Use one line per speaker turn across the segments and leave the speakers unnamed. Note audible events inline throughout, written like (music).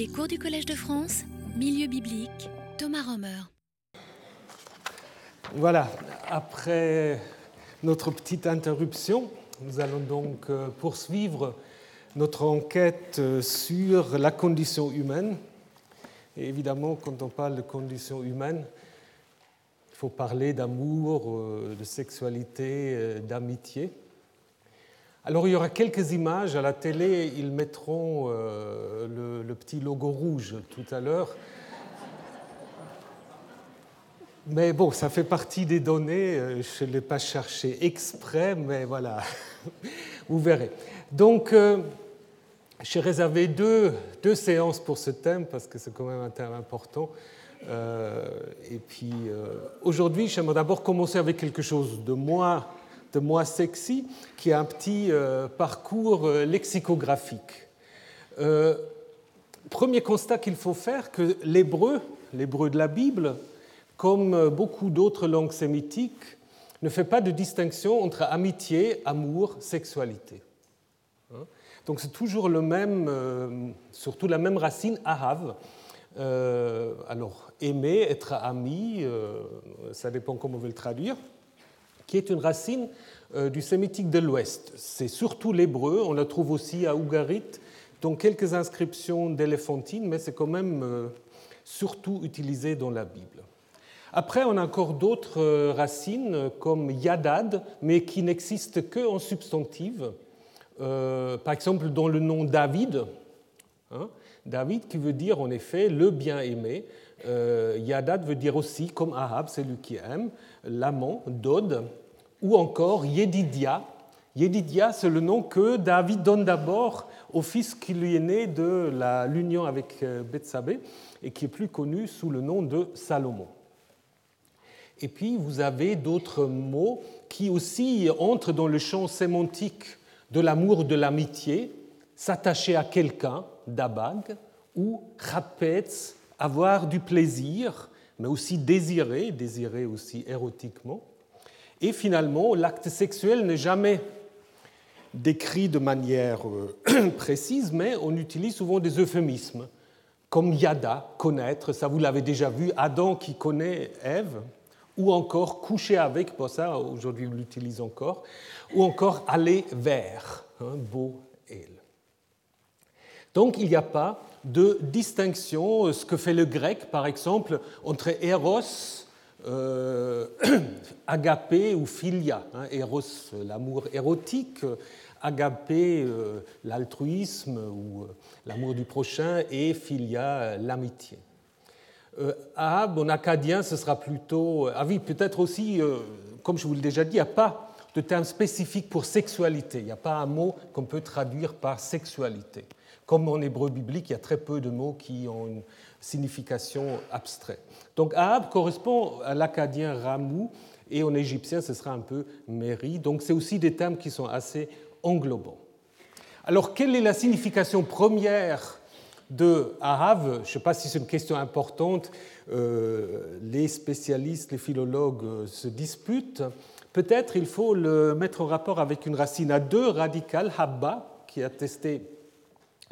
Les cours du Collège de France, Milieu biblique, Thomas Romer.
Voilà, après notre petite interruption, nous allons donc euh, poursuivre notre enquête euh, sur la condition humaine. Et évidemment, quand on parle de condition humaine, il faut parler d'amour, euh, de sexualité, d'amitié. Alors il y aura quelques images à la télé, ils mettront euh, le, petit logo rouge tout à l'heure. Mais bon, ça fait partie des données, euh, je ne l'ai pas cherché exprès, mais voilà, (laughs) vous verrez. Donc, euh, j'ai réservé deux, deux, séances pour ce thème, parce que c'est quand même un thème important. et puis, aujourd'hui, j'aimerais d'abord commencer avec quelque chose de moins de Moi Sexy, qui a un petit euh, parcours euh, lexicographique. Euh, premier constat qu'il faut faire, que l'hébreu, l'hébreu de la Bible, comme beaucoup d'autres langues sémitiques, ne fait pas de distinction entre amitié, amour, sexualité. Hein? Donc c'est toujours le même, surtout la même racine arabe. alors aimer, être ami, ça dépend comment on veut le traduire qui est une racine euh, du sémitique de l'Ouest. C'est surtout l'hébreu, on la trouve aussi à Ougarit, dont quelques inscriptions d'éléphantine, mais c'est quand même euh, surtout utilisé dans la Bible. Après, on a encore d'autres euh, racines comme yadad, mais qui n'existent qu'en substantive. par exemple, dans le nom David, hein, David qui veut dire en effet le bien-aimé. yadad veut dire aussi, comme Ahab, celui qui aime, l'amant, Dod, ou encore Yedidia. Yedidia, c'est le nom que David donne d'abord au fils qui lui est né de l'union avec euh, Bethsabée et qui est plus connu sous le nom de Salomon. Et puis vous avez d'autres mots qui aussi entrent dans le champ sémantique de l'amour, de l'amitié, s'attacher à quelqu'un, dabag, ou rapetz, avoir du plaisir, mais aussi désirer, désirer aussi érotiquement. Et finalement, l'acte sexuel n'est jamais décrit de manière euh, (clears throat) précise, mais on utilise souvent des euphémismes, comme yada, connaître, ça vous l'avez déjà vu, Adam qui connaît Ève, ou encore coucher avec, pour ça aujourd'hui on l'utilise encore, ou encore aller vers, hein, beau elle. Donc il n'y a pas de distinction, ce que fait le grec par exemple, entre Eros euh, (clears throat) agapé ou philia, hein, l'amour érotique, agapé, euh, l'altruisme ou euh, l'amour du prochain, et philia, l'amitié. Euh, Ahab, en acadien, ce sera plutôt. Ah oui, peut-être aussi, comme je vous l'ai déjà dit, il n'y a pas de terme spécifique pour sexualité. Il n'y a pas un mot qu'on peut traduire par sexualité. Comme en hébreu biblique, il y a très peu de mots qui ont une signification abstraite. Donc Ahab correspond à l'acadien Ramou et en égyptien ce sera un peu Méri. Donc c'est aussi des termes qui sont assez englobants. Alors quelle est la signification première de Ahab? Je ne sais pas si c'est une question importante. Euh, les spécialistes, les philologues euh, se disputent. Peut-être il faut le mettre en rapport avec une racine à deux radicales, habba, qui est attestée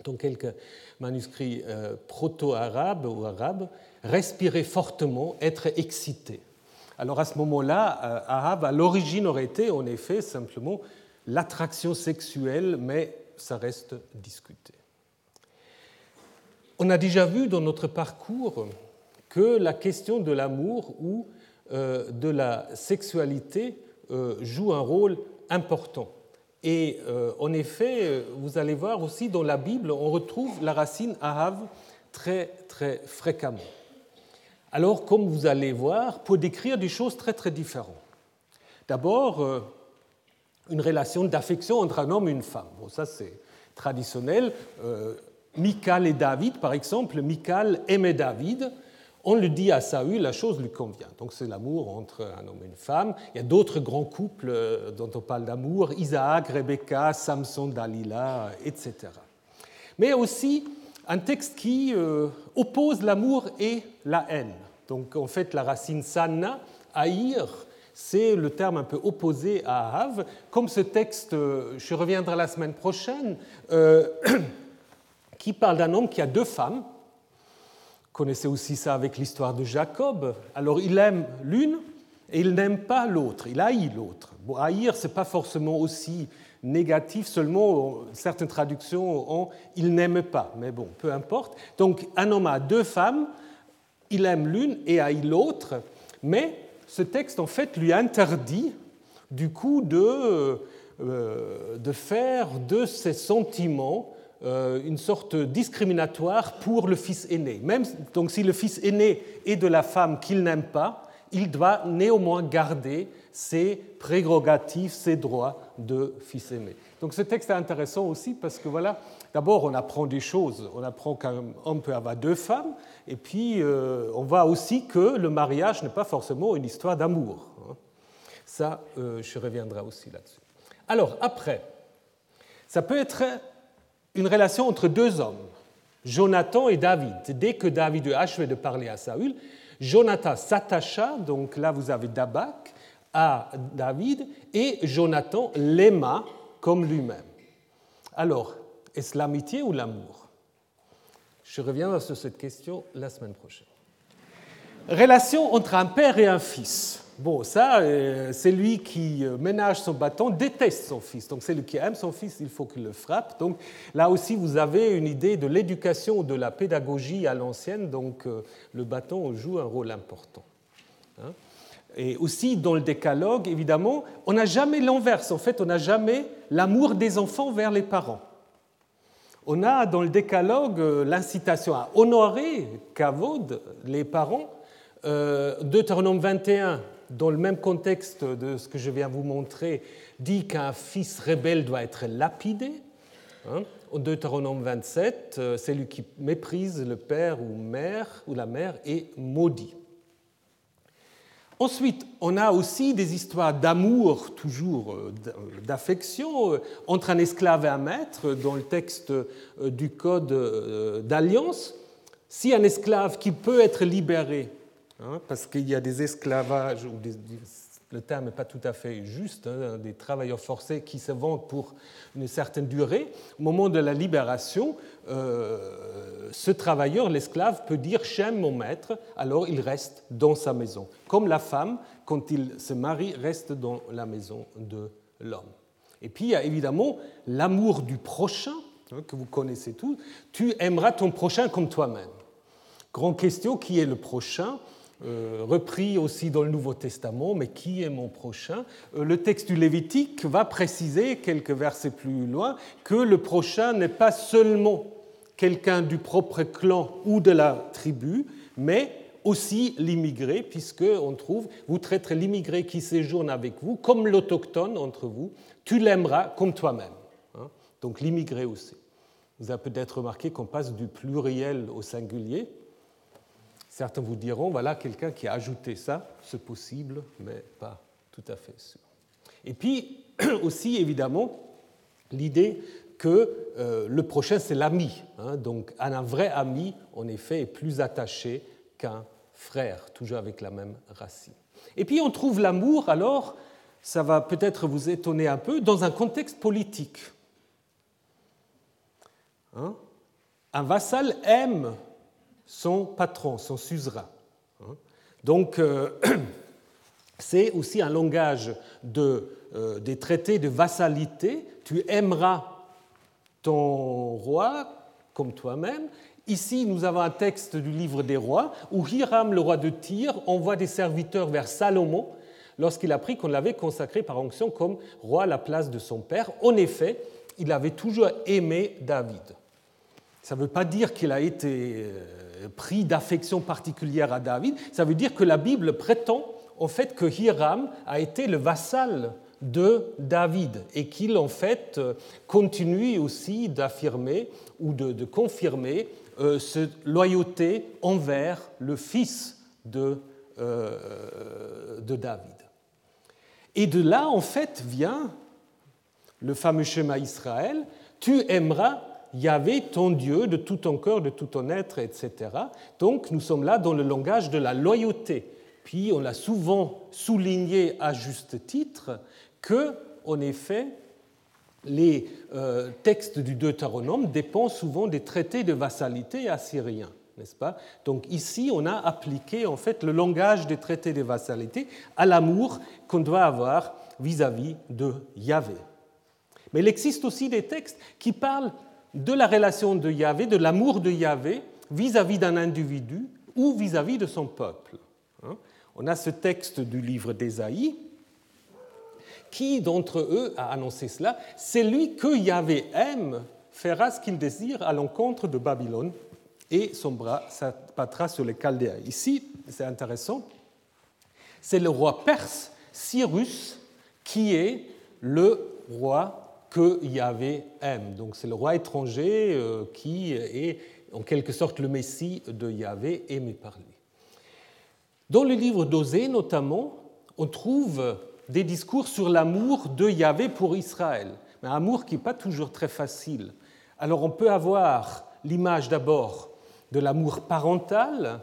dans quelques manuscrits euh, proto-arabes ou arabes, respirer fortement, être excité. Alors à ce moment-là, euh, arabe à l'origine aurait été en effet simplement l'attraction sexuelle, mais ça reste discuté. On a déjà vu dans notre parcours que la question de l'amour ou euh, de la sexualité joue un rôle important. Et euh, en effet, vous allez voir aussi dans la Bible, on retrouve la racine arabe très très fréquemment. Alors, comme vous allez voir, pour décrire des choses très très différentes. D'abord, euh, une relation d'affection entre un homme et une femme. Bon, ça c'est traditionnel. Euh, Michal et David, par exemple, Michal aimait David, on le dit à Saül, la chose lui convient. Donc c'est l'amour entre un homme et une femme. Il y a d'autres grands couples euh, dont on parle d'amour, Isaac, Rebecca, Samson, Dalila, etc. Mais aussi un texte qui euh, oppose l'amour et la haine. Donc en fait la racine sana, haïr, c'est le terme un peu opposé à Ahav. Comme ce texte, euh, je reviendrai la semaine prochaine, (clears throat) qui parle d'un homme qui a deux femmes, connaissez aussi ça avec l'histoire de Jacob. Alors il aime l'une et il n'aime pas l'autre, il haït l'autre. Bon, haïr, ce n'est pas forcément aussi négatif, seulement certaines traductions ont il n'aime pas, mais bon, peu importe. Donc un homme a deux femmes, il aime l'une et haït l'autre, mais ce texte en fait lui interdit du coup de, euh, de faire de ses sentiments euh, une sorte discriminatoire pour le fils aîné. Même donc si le fils aîné est de la femme qu'il n'aime pas, il doit néanmoins garder ses prérogatives, ses droits de fils aîné. Donc ce texte est intéressant aussi parce que voilà, d'abord on apprend des choses. On apprend qu'un homme peut avoir deux femmes, et puis euh, on voit aussi que le mariage n'est pas forcément une histoire d'amour. Hein. Ça, euh, je reviendrai aussi là-dessus. Alors après, ça peut être une relation entre deux hommes, Jonathan et David. Dès que David a achevé de parler à Saül, Jonathan s'attacha, donc là vous avez Dabak, à David, et Jonathan l'aima comme lui-même. Alors, est-ce l'amitié ou l'amour? Je reviens sur cette question la semaine prochaine. Relation entre un père et un fils. Bon, ça, euh, c'est lui qui euh, ménage son bâton, déteste son fils. Donc, c'est lui qui aime son fils, il faut qu'il le frappe. Donc, là aussi, vous avez une idée de l'éducation, de la pédagogie à l'ancienne. Donc, euh, le bâton joue un rôle important. Hein. Et aussi, dans le décalogue, évidemment, on n'a jamais l'inverse. En fait, on n'a jamais l'amour des enfants vers les parents. On a dans le décalogue l'incitation à honorer, kavod, les parents. Deutéronome 21, dans le même contexte de ce que je viens vous montrer, dit qu'un fils rebelle doit être lapidé. Hein. Deutéronome 27, euh, celui qui méprise le père ou mère ou la mère est maudit. Ensuite, on a aussi des histoires d'amour, toujours euh, d'affection, euh, entre un esclave et un maître, dans le texte du Code d'alliance. Si un esclave qui peut être libéré Hein, parce qu'il y a des esclavages, le terme n'est pas tout à fait juste, hein, des travailleurs forcés qui se vendent pour une certaine durée. Au moment de la libération, euh, ce travailleur, l'esclave, peut dire J'aime mon maître, alors il reste dans sa maison. Comme la femme, quand il se marie, reste dans la maison de l'homme. Et puis il y a évidemment l'amour du prochain, hein, que vous connaissez tous. Tu aimeras ton prochain comme toi-même. Grande question qui est le prochain? Repris aussi dans le Nouveau Testament, mais qui est mon prochain euh, Le texte du Lévitique va préciser, quelques versets plus loin, que le prochain n'est pas seulement quelqu'un du propre clan ou de la tribu, mais aussi l'immigré, puisque on trouve, vous traiterez l'immigré qui séjourne avec vous comme l'autochtone entre vous, tu l'aimeras comme toi-même. Hein. Donc l'immigré aussi. Vous avez peut-être remarqué qu'on passe du pluriel au singulier, Certains vous diront, voilà quelqu'un qui a ajouté ça, c'est possible, mais pas tout à fait sûr. Et puis (clears throat) aussi, évidemment, l'idée que euh, le prochain, c'est l'ami. Hein. donc un vrai ami, en effet, est plus attaché qu'un frère, toujours avec la même racine. Et puis on trouve l'amour, alors, ça va peut-être vous étonner un peu, dans un contexte politique. Hein. un vassal aime son patron, son suzerain. Hein. Donc, euh, (clears throat) c'est aussi un langage de, euh, des traités de vassalité. Tu aimeras ton roi comme toi-même. Ici, nous avons un texte du livre des rois où Hiram, le roi de Tyr, envoie des serviteurs vers Salomon lorsqu'il apprit qu'on l'avait consacré par onction comme roi à la place de son père. En effet, il avait toujours aimé David. Ça ne veut pas dire qu'il a été euh, pris d'affection particulière à David, ça veut dire que la Bible prétend en fait que Hiram a été le vassal de David et qu'il en fait continue aussi d'affirmer ou de, confirmer euh, cette loyauté envers le fils de, euh, de David. Et de là en fait vient le fameux schéma Israël, tu aimeras Yahvé, ton Dieu, de tout ton cœur, de tout ton être, etc. Donc nous sommes là dans le langage de la loyauté. Puis on l'a souvent souligné à juste titre que, en effet, les euh, textes du Deutéronome dépendent souvent des traités de vassalité assyriens. n'est-ce pas? Donc ici, on a appliqué en fait le langage des traités de vassalité à l'amour qu'on doit avoir vis-à-vis de Yahvé. Mais il existe aussi des textes qui parlent de la relation de Yahvé, de l'amour de Yahvé vis-à-vis d'un individu ou vis-à-vis de son peuple. Hein. On a ce texte du livre d'Ésaïe. Qui d'entre eux a annoncé cela Celui que Yahvé aime fera ce qu'il désire à l'encontre de Babylone et son bras s'abattra sur les Chaldéens. Ici, c'est intéressant, c'est le roi perse Cyrus qui est le roi que Yahvé aime. Donc c'est le roi étranger euh, qui est en quelque sorte le Messie de Yahvé aimé par lui. Dans le livre d'Osée notamment, on trouve des discours sur l'amour de Yahvé pour Israël, un amour qui n'est pas toujours très facile. Alors on peut avoir l'image d'abord de l'amour parental.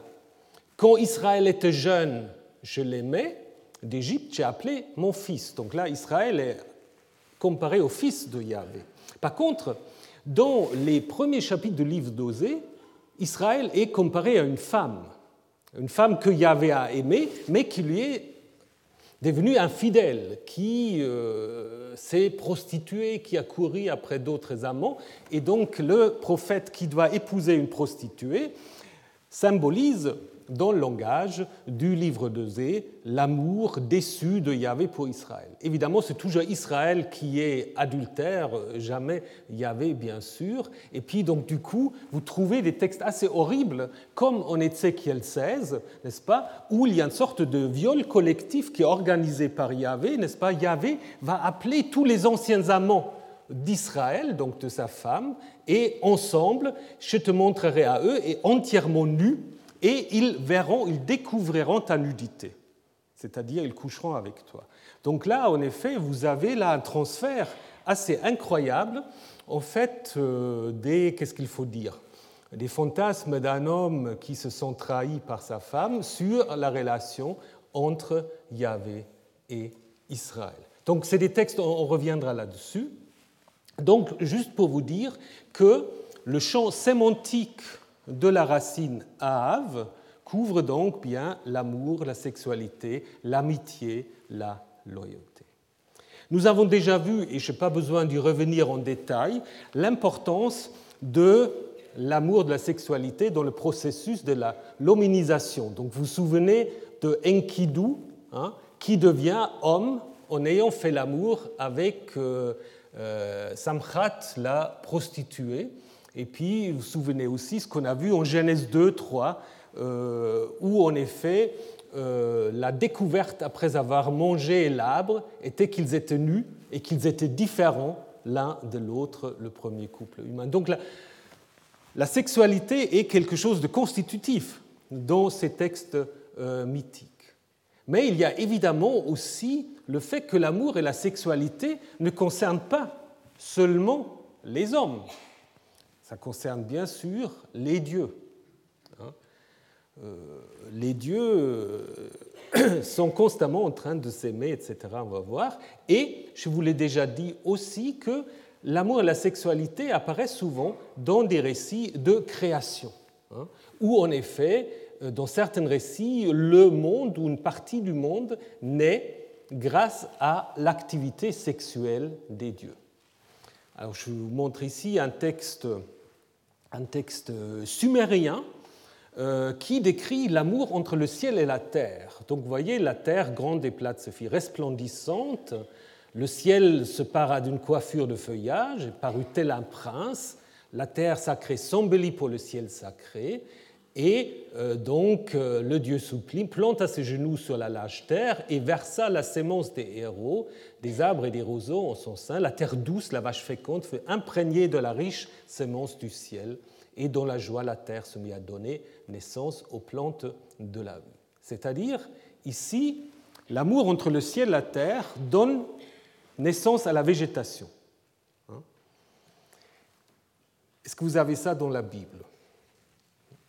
Quand Israël était jeune, je l'aimais. D'Égypte, j'ai appelé mon fils. Donc là, Israël est comparé au fils de Yahvé. Par contre, dans les premiers chapitres du livre d'Osée, Israël est comparé à une femme, une femme que Yahvé a aimée, mais qui lui est devenue infidèle, qui euh, s'est prostituée, qui a couru après d'autres amants. Et donc le prophète qui doit épouser une prostituée symbolise dans le langage du livre de Zé l'amour déçu de Yahvé pour Israël. Évidemment, c'est toujours Israël qui est adultère, jamais Yahvé, bien sûr. Et puis, donc, du coup, vous trouvez des textes assez horribles, comme en Ézéchiel 16, n'est-ce pas, où il y a une sorte de viol collectif qui est organisé par Yahvé, n'est-ce pas Yahvé va appeler tous les anciens amants d'Israël, donc de sa femme, et ensemble, je te montrerai à eux, et entièrement nus, et ils verront, ils découvriront ta nudité, c'est-à-dire ils coucheront avec toi. Donc là, en effet, vous avez là un transfert assez incroyable, en fait, euh, des, qu'est-ce qu'il faut dire, des fantasmes d'un homme qui se sent trahi par sa femme sur la relation entre Yahvé et Israël. Donc c'est des textes, on reviendra là-dessus. Donc juste pour vous dire que le champ sémantique de la racine Ave couvre donc bien l'amour, la sexualité, l'amitié, la loyauté. Nous avons déjà vu, et je n'ai pas besoin d'y revenir en détail, l'importance de l'amour de la sexualité dans le processus de la. Donc vous vous souvenez de Enkidu, hein, qui devient homme en ayant fait l'amour avec euh, euh, Samchat, la prostituée. Et puis, vous vous souvenez aussi ce qu'on a vu en Genèse 2, 3, euh, où en effet, euh, la découverte après avoir mangé l'arbre était qu'ils étaient nus et qu'ils étaient différents l'un de l'autre, le premier couple humain. Donc la, sexualité est quelque chose de constitutif dans ces textes euh, mythiques. Mais il y a évidemment aussi le fait que l'amour et la sexualité ne concernent pas seulement les hommes. Ça concerne bien sûr les dieux. Hein. Euh, les dieux euh, (coughs) sont constamment en train de s'aimer, etc. On va voir. Et je vous l'ai déjà dit aussi que l'amour et la sexualité apparaissent souvent dans des récits de création, hein, où en effet, euh, dans certains récits, le monde ou une partie du monde naît grâce à l'activité sexuelle des dieux. Alors je vous montre ici un texte un texte sumérien euh, qui décrit l'amour entre le ciel et la terre. Donc vous voyez, la terre grande et plate se fit resplendissante, le ciel se para d'une coiffure de feuillage, parut tel un prince, la terre sacrée s'embellit pour le ciel sacré, et euh, donc euh, le dieu soupli planta ses genoux sur la lâche terre et versa la sémence des héros, des arbres et des roseaux en son sein. La terre douce, la vache féconde, fut imprégnée de la riche sémence du ciel, et dans la joie la terre se mit à donner naissance aux plantes de la vie. C'est-à-dire, ici, l'amour entre le ciel et la terre donne naissance à la végétation. Hein? Est-ce que vous avez ça dans la Bible?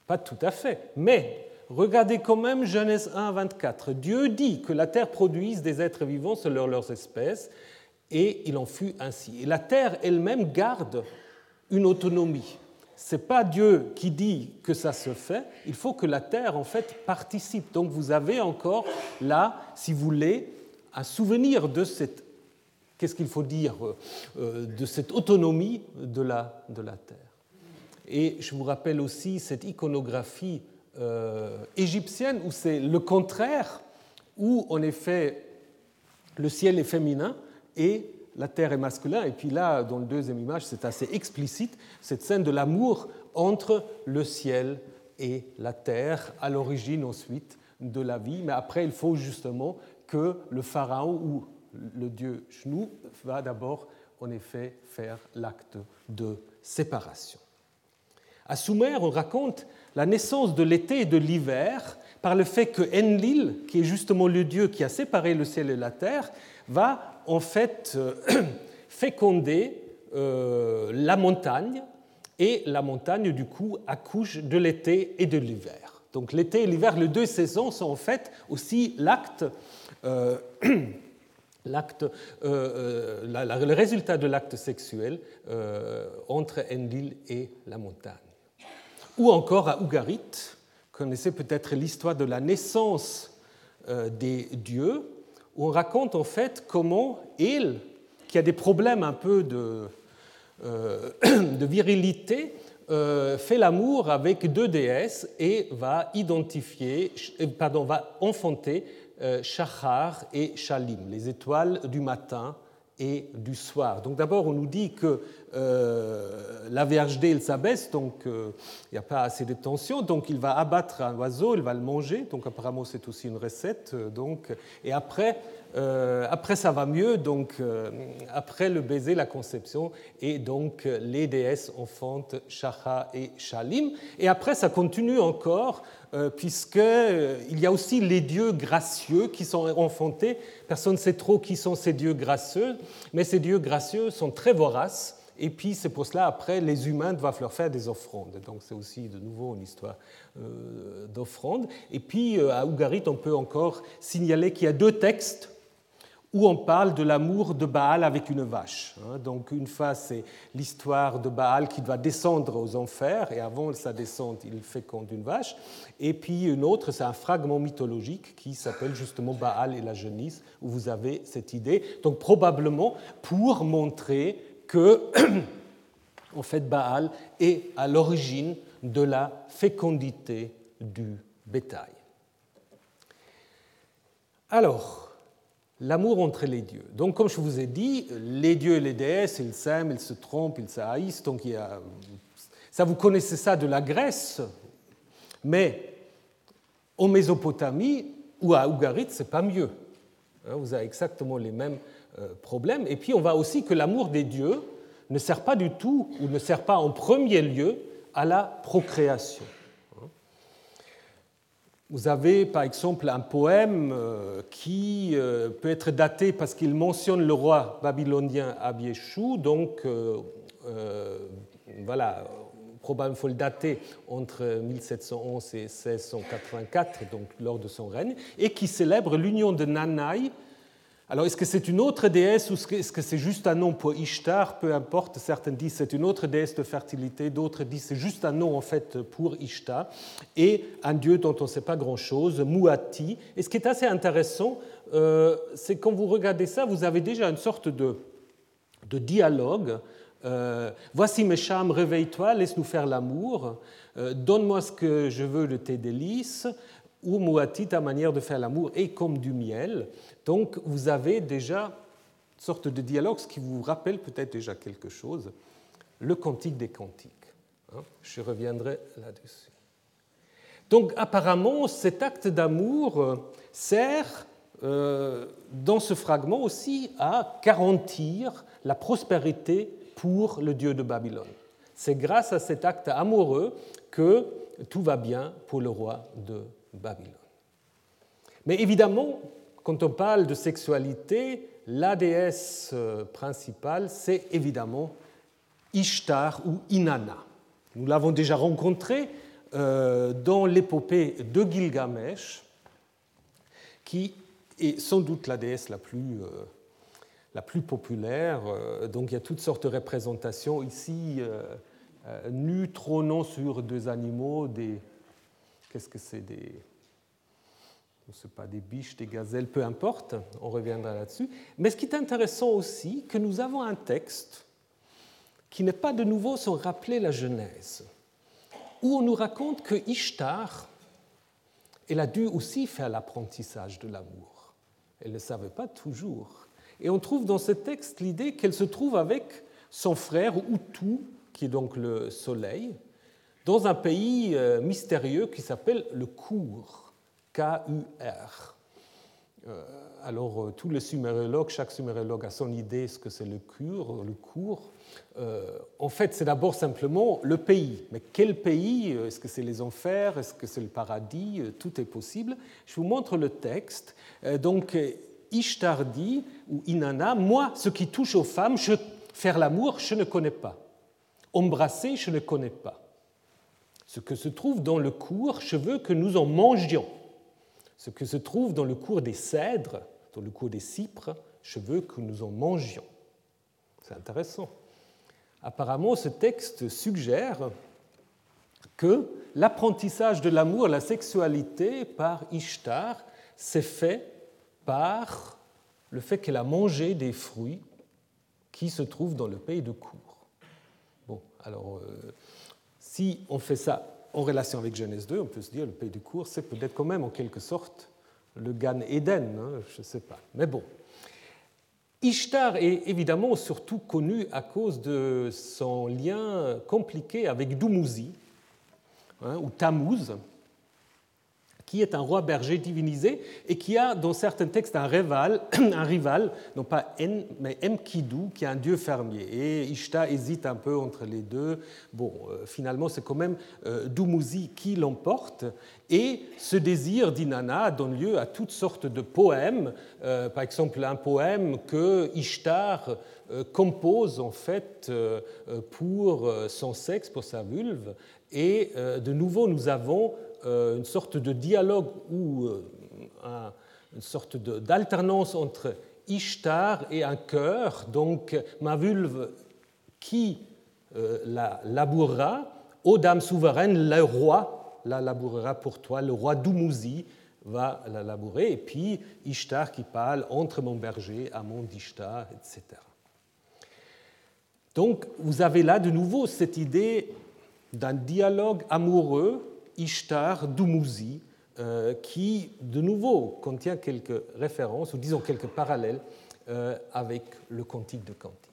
Pas tout à fait. Mais regardez quand même Genèse 1, 24. Dieu dit que la terre produise des êtres vivants selon leurs espèces, et il en fut ainsi. Et la terre elle-même garde une autonomie. c'est pas Dieu qui dit que ça se fait, il faut que la terre en fait participe. Donc vous avez encore là, si vous voulez, un souvenir de cette qu'est-ce qu'il faut dire euh, de cette autonomie de la, de la terre. Et je vous rappelle aussi cette iconographie euh, égyptienne où c'est le contraire, où en effet le ciel est féminin et la terre est masculin. Et puis là, dans la deuxième image, c'est assez explicite, cette scène de l'amour entre le ciel et la terre, à l'origine ensuite de la vie. Mais après, il faut justement que le pharaon ou le dieu Chnou va d'abord en effet faire l'acte de séparation. À Sumer, on raconte la naissance de l'été et de l'hiver par le fait que Enlil, qui est justement le dieu qui a séparé le ciel et la terre, va en fait euh, (clears throat) féconder euh, la montagne et la montagne du coup accouche de l'été et de l'hiver. Donc l'été et l'hiver, les deux saisons sont en fait aussi l'acte, euh, (clears throat) l'acte, le résultat de l'acte sexuel entre Enlil et la montagne. Ou encore à Ougarit, connaissez peut-être l'histoire de la naissance des dieux, où on raconte en fait comment il, qui a des problèmes un peu de, euh, (clears throat) virilité, euh, fait l'amour avec deux déesses et va identifier, euh, pardon, va enfanter Shachar et Shalim, les étoiles du matin et du soir. Donc d'abord, on nous dit que euh, la VHD, il s'abaisse, donc euh, il n'y a pas assez de tension, donc il va abattre un oiseau, il va le manger, donc apparemment c'est aussi une recette, euh, donc, et après, après ça va mieux, donc après le baiser, la conception, et donc les déesses enfantent Shacha et Shalim, et après ça continue encore, puisqu'il y a aussi les dieux gracieux qui sont enfantés, personne ne sait trop qui sont ces dieux gracieux, mais ces dieux gracieux sont très voraces, et puis c'est pour cela, après, les humains doivent leur faire des offrandes. Donc c'est aussi de nouveau une histoire euh, d'offrande. Et puis euh, à Ougarit, on peut encore signaler qu'il y a deux textes où on parle de l'amour de Baal avec une vache. Hein. Donc une fois, c'est l'histoire de Baal qui doit descendre aux enfers, et avant sa descente, il féconde une vache. Et puis une autre, c'est un fragment mythologique qui s'appelle justement Baal et la genisse, où vous avez cette idée. Donc probablement pour montrer que, (clears throat) en fait, Baal est à l'origine de la fécondité du bétail. Alors, l'amour entre les dieux. Donc, comme je vous ai dit, les dieux et les déesses, ils s'aiment, ils se trompent, ils se. Donc, ça, vous connaissez ça de la Grèce, mais en Mésopotamie ou à Ougarit, c'est pas mieux. Hein, vous avez exactement les mêmes problème. Et puis on voit aussi que l'amour des dieux ne sert pas du tout, ou ne sert pas en premier lieu, à la procréation. Vous avez par exemple un poème euh, qui euh, peut être daté parce qu'il mentionne le roi babylonien Abieshu, donc voilà, probablement faut le dater entre 1711 et 1684, donc lors de son règne, et qui célèbre l'union de Nanaï alors, est-ce que c'est une autre déesse ou est-ce que c'est juste un nom pour Ishtar? Peu importe, certains disent c'est une autre déesse de fertilité, d'autres disent c'est juste un nom en fait pour Ishtar, et un dieu dont on ne sait pas grand-chose, Muati. Et ce qui est assez intéressant, euh, c'est quand vous regardez ça, vous avez déjà une sorte de, dialogue. Euh, voici mes charmes, réveille-toi, laisse-nous faire l'amour. Euh, donne-moi ce que je veux de tes délices ou Muati, ta manière de faire l'amour est comme du miel. Donc vous avez déjà une sorte de dialogue, ce qui vous rappelle peut-être déjà quelque chose, le cantique des cantiques. Hein. Je reviendrai là-dessus. Donc apparemment, cet acte d'amour euh, sert euh, dans ce fragment aussi à garantir la prospérité pour le dieu de Babylone. C'est grâce à cet acte amoureux que tout va bien pour le roi de Babylone. Mais évidemment, quand on parle de sexualité, la déesse euh, principale, c'est évidemment Ishtar ou Inanna. Nous l'avons déjà rencontrée euh, dans l'épopée de Gilgamesh, qui est sans doute la déesse la plus, euh, la plus populaire. Donc il y a toutes sortes de représentations ici euh, nu trônant sur deux animaux, des. Qu'est-ce que c'est des. Ne sais pas, des biches, des gazelles, peu importe, on reviendra là-dessus. Mais ce qui est intéressant aussi, que nous avons un texte qui n'est pas de nouveau sans rappeler la Genèse, où on nous raconte que Ishtar, elle a dû aussi faire l'apprentissage de l'amour. Elle ne savait pas toujours. Et on trouve dans ce texte l'idée qu'elle se trouve avec son frère Utu, qui est donc le soleil, dans un pays euh, mystérieux qui s'appelle le Cour, K-U-R. Euh, alors, euh, tous les sumériologues, chaque sumériologue a son idée ce que c'est le cours, le cours. en fait, c'est d'abord simplement le pays. Mais quel pays Est-ce que c'est les enfers Est-ce que c'est le paradis Tout est possible. Je vous montre le texte. donc, Ishtar dit, ou Inanna, moi, ce qui touche aux femmes, faire l'amour, je ne connais pas. Embrasser, je ne connais pas. Ce que se trouve dans le cours, je veux que nous en mangions. Ce que se trouve dans le cours des cèdres, dans le cours des cypres, je veux que nous en mangions. C'est intéressant. Apparemment, ce texte suggère que l'apprentissage de l'amour, la sexualité par Ishtar s'est fait par le fait qu'elle a mangé des fruits qui se trouvent dans le pays de Cour. Bon, alors, euh, si on fait ça en relation avec Genèse 2, on peut se dire le pays de Cour, c'est peut-être quand même en quelque sorte le Gan Eden, hein, je ne sais pas. Mais bon. Ishtar est évidemment surtout connu à cause de son lien compliqué avec Dumuzi, hein, ou Tammuz, qui est un roi berger divinisé et qui a dans certains textes un rival, (clears throat) un rival non pas En, mais Enkidu, qui est un dieu fermier. Et Ishtar hésite un peu entre les deux. Bon, euh, finalement, c'est quand même euh, Dumuzi qui l'emporte. Et ce désir d'Inanna donne lieu à toutes sortes de poèmes. Euh, par exemple, un poème que Ishtar compose en fait pour son sexe, pour sa vulve. Et de nouveau, nous avons une sorte de dialogue ou euh, une sorte d'alternance entre Ishtar et un cœur, donc ma vulve qui euh, la labourera, ô dame souveraine, le roi la labourera pour toi, le roi Dumuzi va la labourer, et puis Ishtar qui parle entre mon berger, amont d'Ishtar, etc. Donc vous avez là de nouveau cette idée d'un dialogue amoureux Ishtar Dumuzi, euh, qui de nouveau contient quelques références, ou disons quelques parallèles euh, avec le cantique de Cantique.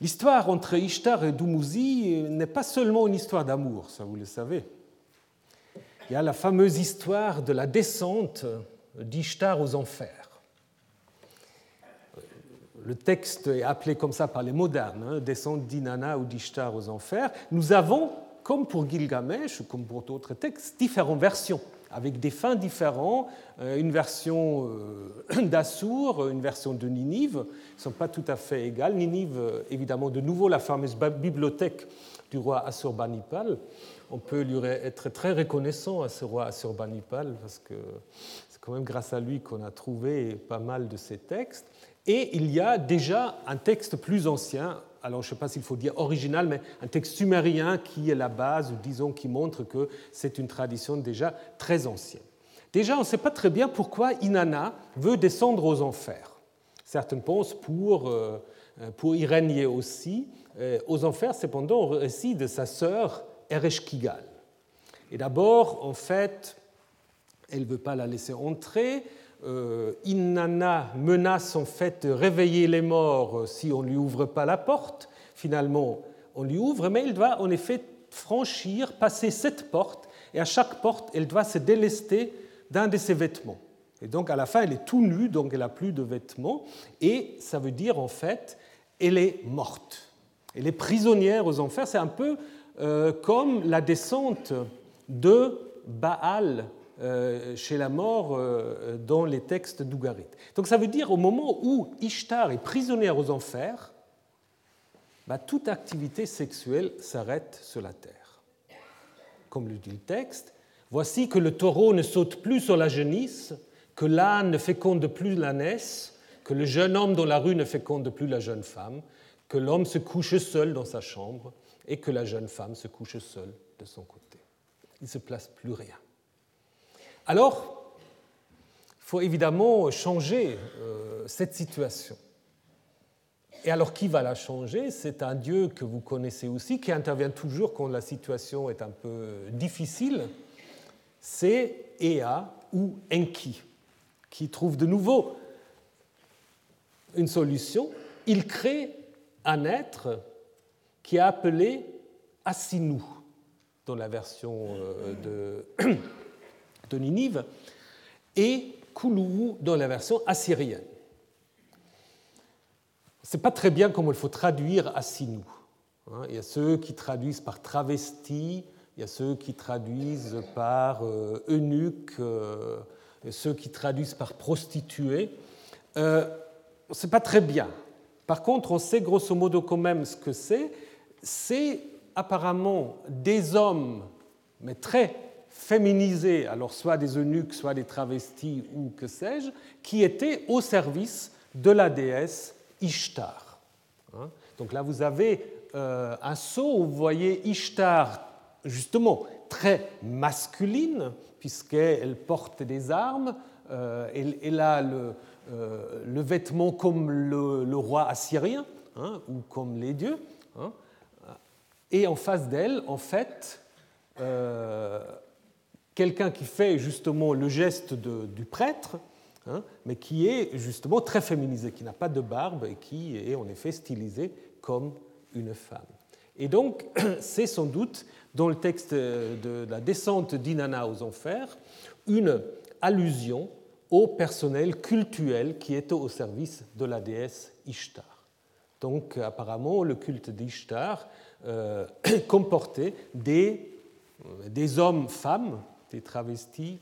L'histoire entre Ishtar et Dumuzi n'est pas seulement une histoire d'amour, ça vous le savez. Il y a la fameuse histoire de la descente d'Ishtar aux enfers. Le texte est appelé comme ça par les modernes, hein, descente d'Inanna ou d'Ishtar aux enfers. Nous avons comme pour Gilgamesh, comme pour d'autres textes, différentes versions, avec des fins différents, euh, une version euh, (coughs) d'Assur, une version de Ninive, ne sont pas tout à fait égales. Ninive, euh, évidemment, de nouveau la fameuse bibliothèque du roi Assurbanipal. On peut lui être très reconnaissant à ce roi Assurbanipal, parce que c'est quand même grâce à lui qu'on a trouvé pas mal de ces textes. Et il y a déjà un texte plus ancien, alors je ne sais pas s'il faut dire original, mais un texte sumérien qui est la base, disons qui montre que c'est une tradition déjà très ancienne. Déjà, on ne sait pas très bien pourquoi Inanna veut descendre aux enfers. Certains pensent pour, euh, pour y régner aussi. Euh, aux enfers, cependant, au récit de sa sœur Ereshkigal. Et d'abord, en fait, elle ne veut pas la laisser entrer. Euh, Inanna menace en fait de réveiller les morts euh, si on ne lui ouvre pas la porte. Finalement, on lui ouvre, mais elle doit en effet franchir, passer cette porte, et à chaque porte, elle doit se délester d'un de ses vêtements. Et donc à la fin, elle est tout nue, donc elle n'a plus de vêtements, et ça veut dire en fait, elle est morte. Elle est prisonnière aux enfers. C'est un peu euh, comme la descente de Baal chez la mort euh, dans les textes d'Ougarit. Donc ça veut dire au moment où Ishtar est prisonnière aux enfers, bah, toute activité sexuelle s'arrête sur la terre. Comme le dit le texte, voici que le taureau ne saute plus sur la genisse, que l'âne ne féconde plus l'ânesse, que le jeune homme dans la rue ne féconde plus la jeune femme, que l'homme se couche seul dans sa chambre, et que la jeune femme se couche seule de son côté. Il ne se place plus rien. Alors, il faut évidemment changer euh, cette situation. Et alors, qui va la changer? C'est un Dieu que vous connaissez aussi, qui intervient toujours quand la situation est un peu difficile. C'est Ea ou Enki, qui trouve de nouveau une solution. Il crée un être qui est appelé Assinu dans la version euh, de, de Ninive et Kulu dans la version assyrienne sais pas très bien comment il faut traduire Assinu. Hein. Il y a ceux qui traduisent par travesti, il y a ceux qui traduisent par euh, eunuque, euh, ceux qui traduisent par prostituée. Euh, sait pas très bien. Par contre, on sait grosso modo quand même ce que c'est. C'est apparemment des hommes, mais très féminisés, alors soit des eunuques, soit des travestis ou que sais-je, qui étaient au service de la déesse Ishtar. Hein? Donc là, vous avez euh, un saut où vous voyez Ishtar, justement, très masculine, puisqu'elle porte des armes, euh, elle, a le, euh, le, vêtement comme le, roi assyrien, hein, ou comme les dieux. Hein. Et en face d'elle, en fait, quelqu'un qui fait justement le geste du prêtre, Hein, mais qui est justement très féminisé, qui n'a pas de barbe et qui est en effet stylisé comme une femme. Et donc, (clears throat) c'est sans doute dans le texte de la descente d'Inanna aux enfers une allusion au personnel cultuel qui était au service de la déesse Ishtar. Donc, apparemment, le culte d'Ishtar euh, (clears throat) comportait des, des hommes-femmes, des travestis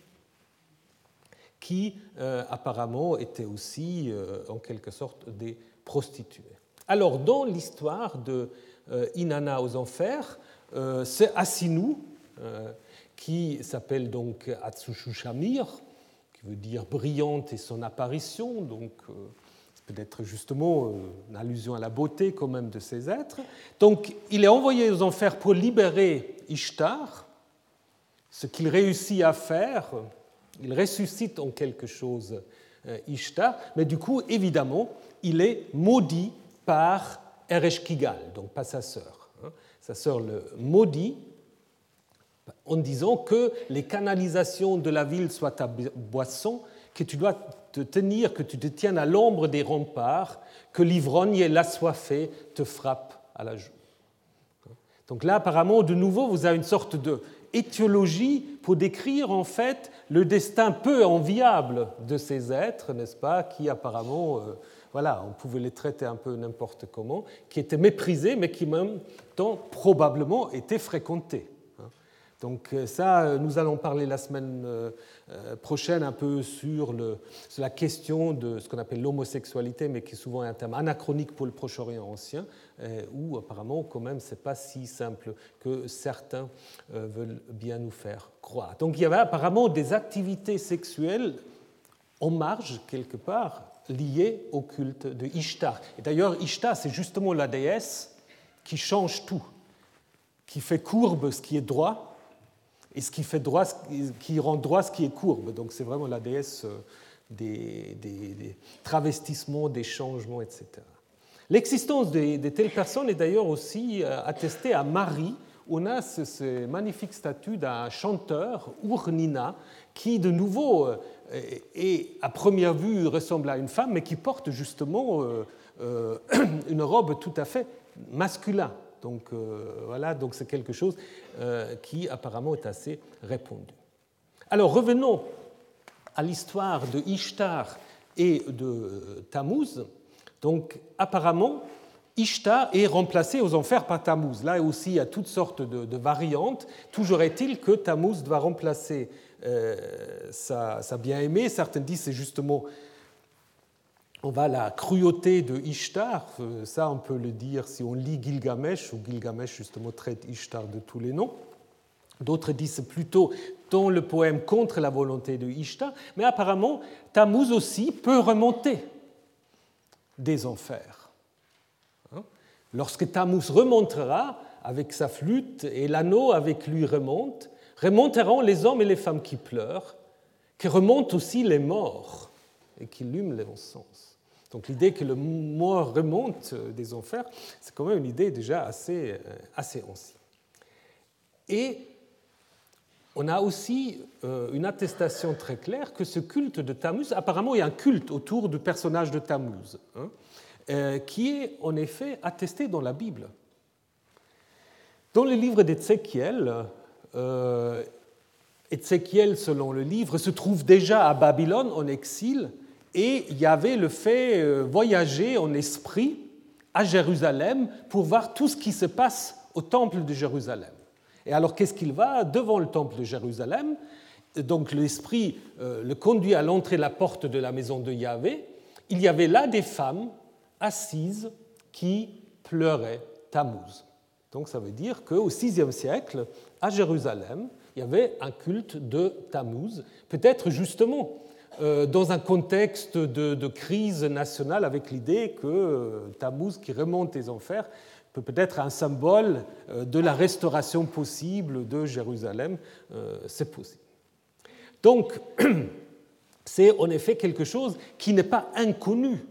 qui euh, apparemment étaient aussi euh, en quelque sorte des prostituées. Alors dans l'histoire de euh, Inanna aux enfers, c'est Assinu qui s'appelle donc Atsushushamir, qui veut dire brillante et son apparition, donc peut-être justement une allusion à la beauté quand même de ces êtres. Donc il est envoyé aux enfers pour libérer Ishtar, ce qu'il réussit à faire il ressuscite en quelque chose euh, Ishtar, mais du coup, évidemment, il est maudit par Ereshkigal, donc pas sa sœur. Hein. Sa sœur le maudit en disant que les canalisations de la ville soient ta boisson, que tu dois te tenir, que tu te tiennes à l'ombre des remparts, que l'ivrogne et l'assoiffé te frappent à la joue. Donc là, apparemment, de nouveau, vous avez une sorte de étiologie pour décrire en fait le destin peu enviable de ces êtres, n'est-ce pas, qui apparemment, euh, voilà, on pouvait les traiter un peu n'importe comment, qui étaient méprisés, mais qui même temps probablement étaient fréquentés. Donc euh, ça, euh, nous allons parler la semaine euh, prochaine un peu sur, la question de ce qu'on appelle l'homosexualité, mais qui est souvent un terme anachronique pour le Proche-Orient ancien, où apparemment quand même c'est pas si simple que certains veulent bien nous faire croire. Donc il y avait apparemment des activités sexuelles en marge quelque part liées au culte de Ishtar. Et d'ailleurs Ishtar c'est justement la déesse qui change tout, qui fait courbe ce qui est droit et ce qui, rend droit ce qui est courbe. Donc c'est vraiment la déesse euh, des, travestissements, des changements, etc. L'existence de, telles personnes est d'ailleurs aussi euh, attestée à Marie. On a ce, magnifique statut d'un chanteur, Urnina, qui de nouveau euh, et à première vue ressemble à une femme, mais qui porte justement (clears throat) une robe tout à fait masculine. Donc euh, voilà, donc c'est quelque chose euh, qui apparemment est assez répandu. Alors revenons à l'histoire de Ishtar et de Tammuz. Donc apparemment, Ishtar est remplacé aux enfers par Tammuz. Là aussi, il y a toutes sortes de, variantes. Toujours est-il que Tammuz doit remplacer euh, sa, sa bien-aimée. Certains disent c'est justement on va la cruauté de Ishtar, euh, ça on peut le dire si on lit Gilgamesh, où Gilgamesh justement traite Ishtar de tous les noms. D'autres disent plutôt dans le poème contre la volonté de Ishtar, mais apparemment Tammuz aussi peut remonter des enfers. Hein? Lorsque Tammuz remontera, avec sa flûte et l'anneau avec lui remonte, remonteront les hommes et les femmes qui pleurent, qui remontent aussi les morts et qui lument l'encens. Donc l'idée que le mort remonte des enfers, c'est quand même une idée déjà assez, assez ancienne. Et on a aussi euh, une attestation très claire que ce culte de Tammuz, apparemment il y a un culte autour du personnage de Tammuz, hein, euh, qui est en effet attesté dans la Bible. Dans le livre d'Ézéchiel, euh, Ézéchiel, selon le livre, se trouve déjà à Babylone en exil et il avait le fait voyager en esprit à Jérusalem pour voir tout ce qui se passe au temple de Jérusalem. Et alors qu'est-ce qu'il va devant le temple de Jérusalem? Donc l'esprit euh, le conduit à l'entrée de la porte de la maison de Yahvé. Il y avait là des femmes assises qui pleuraient Tammuz. Donc ça veut dire qu'au VIe siècle, à Jérusalem, il y avait un culte de Tammuz, peut-être justement euh, dans un contexte de, crise nationale avec l'idée que euh, Tammuz, qui remonte des enfers, peut peut-être un symbole euh, de la restauration possible de Jérusalem. Euh, c'est possible. Donc, (clears throat) c'est en effet quelque chose qui n'est pas inconnu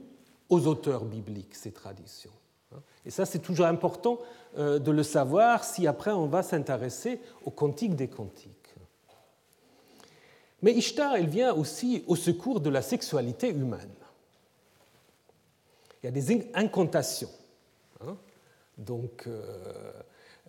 aux auteurs bibliques, ces traditions. Et ça, c'est toujours important euh, de le savoir si après on va s'intéresser au cantique des cantiques. Mais Ishtar, elle vient aussi au secours de la sexualité humaine. Il y a des incantations donc, euh,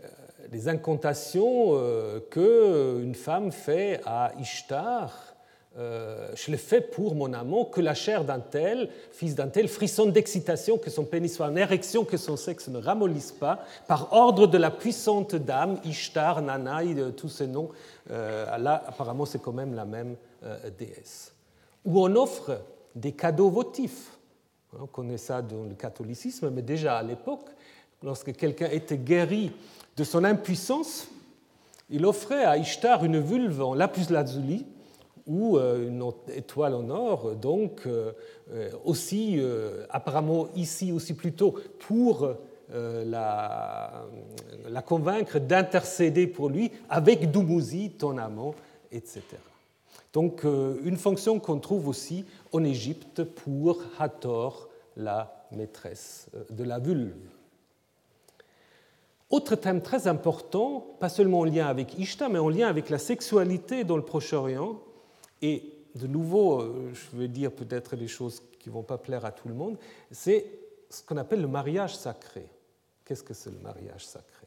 euh, les incantations euh, qu'une femme fait à Ishtar, je le fais pour mon amant, que la chair d'un tel, fils d'un tel, frissonne d'excitation, que son pénis soit en érection, que son sexe ne ramollisse pas, par ordre de la puissante dame, Ishtar, Nanaï, tous ces noms, là apparemment c'est quand même la même déesse. Où on offre des cadeaux votifs. On connaît ça dans le catholicisme, mais déjà à l'époque, lorsque quelqu'un était guéri de son impuissance, il offrait à Ishtar une vulve en lapis lazuli ou euh, une étoile en or, donc euh, euh, aussi, apparemment ici aussi plutôt, pour la, la, convaincre d'intercéder pour lui avec Dumuzi, ton amant, etc. Donc une fonction qu'on trouve aussi en Égypte pour Hathor, la maîtresse de la vulve. Autre thème très important, pas seulement en lien avec Ishtar, mais en lien avec la sexualité dans le Proche-Orient. Et de nouveau, euh, je vais dire peut-être des choses qui ne vont pas plaire à tout le monde, c'est ce qu'on appelle le mariage sacré. Qu'est-ce que c'est le mariage sacré?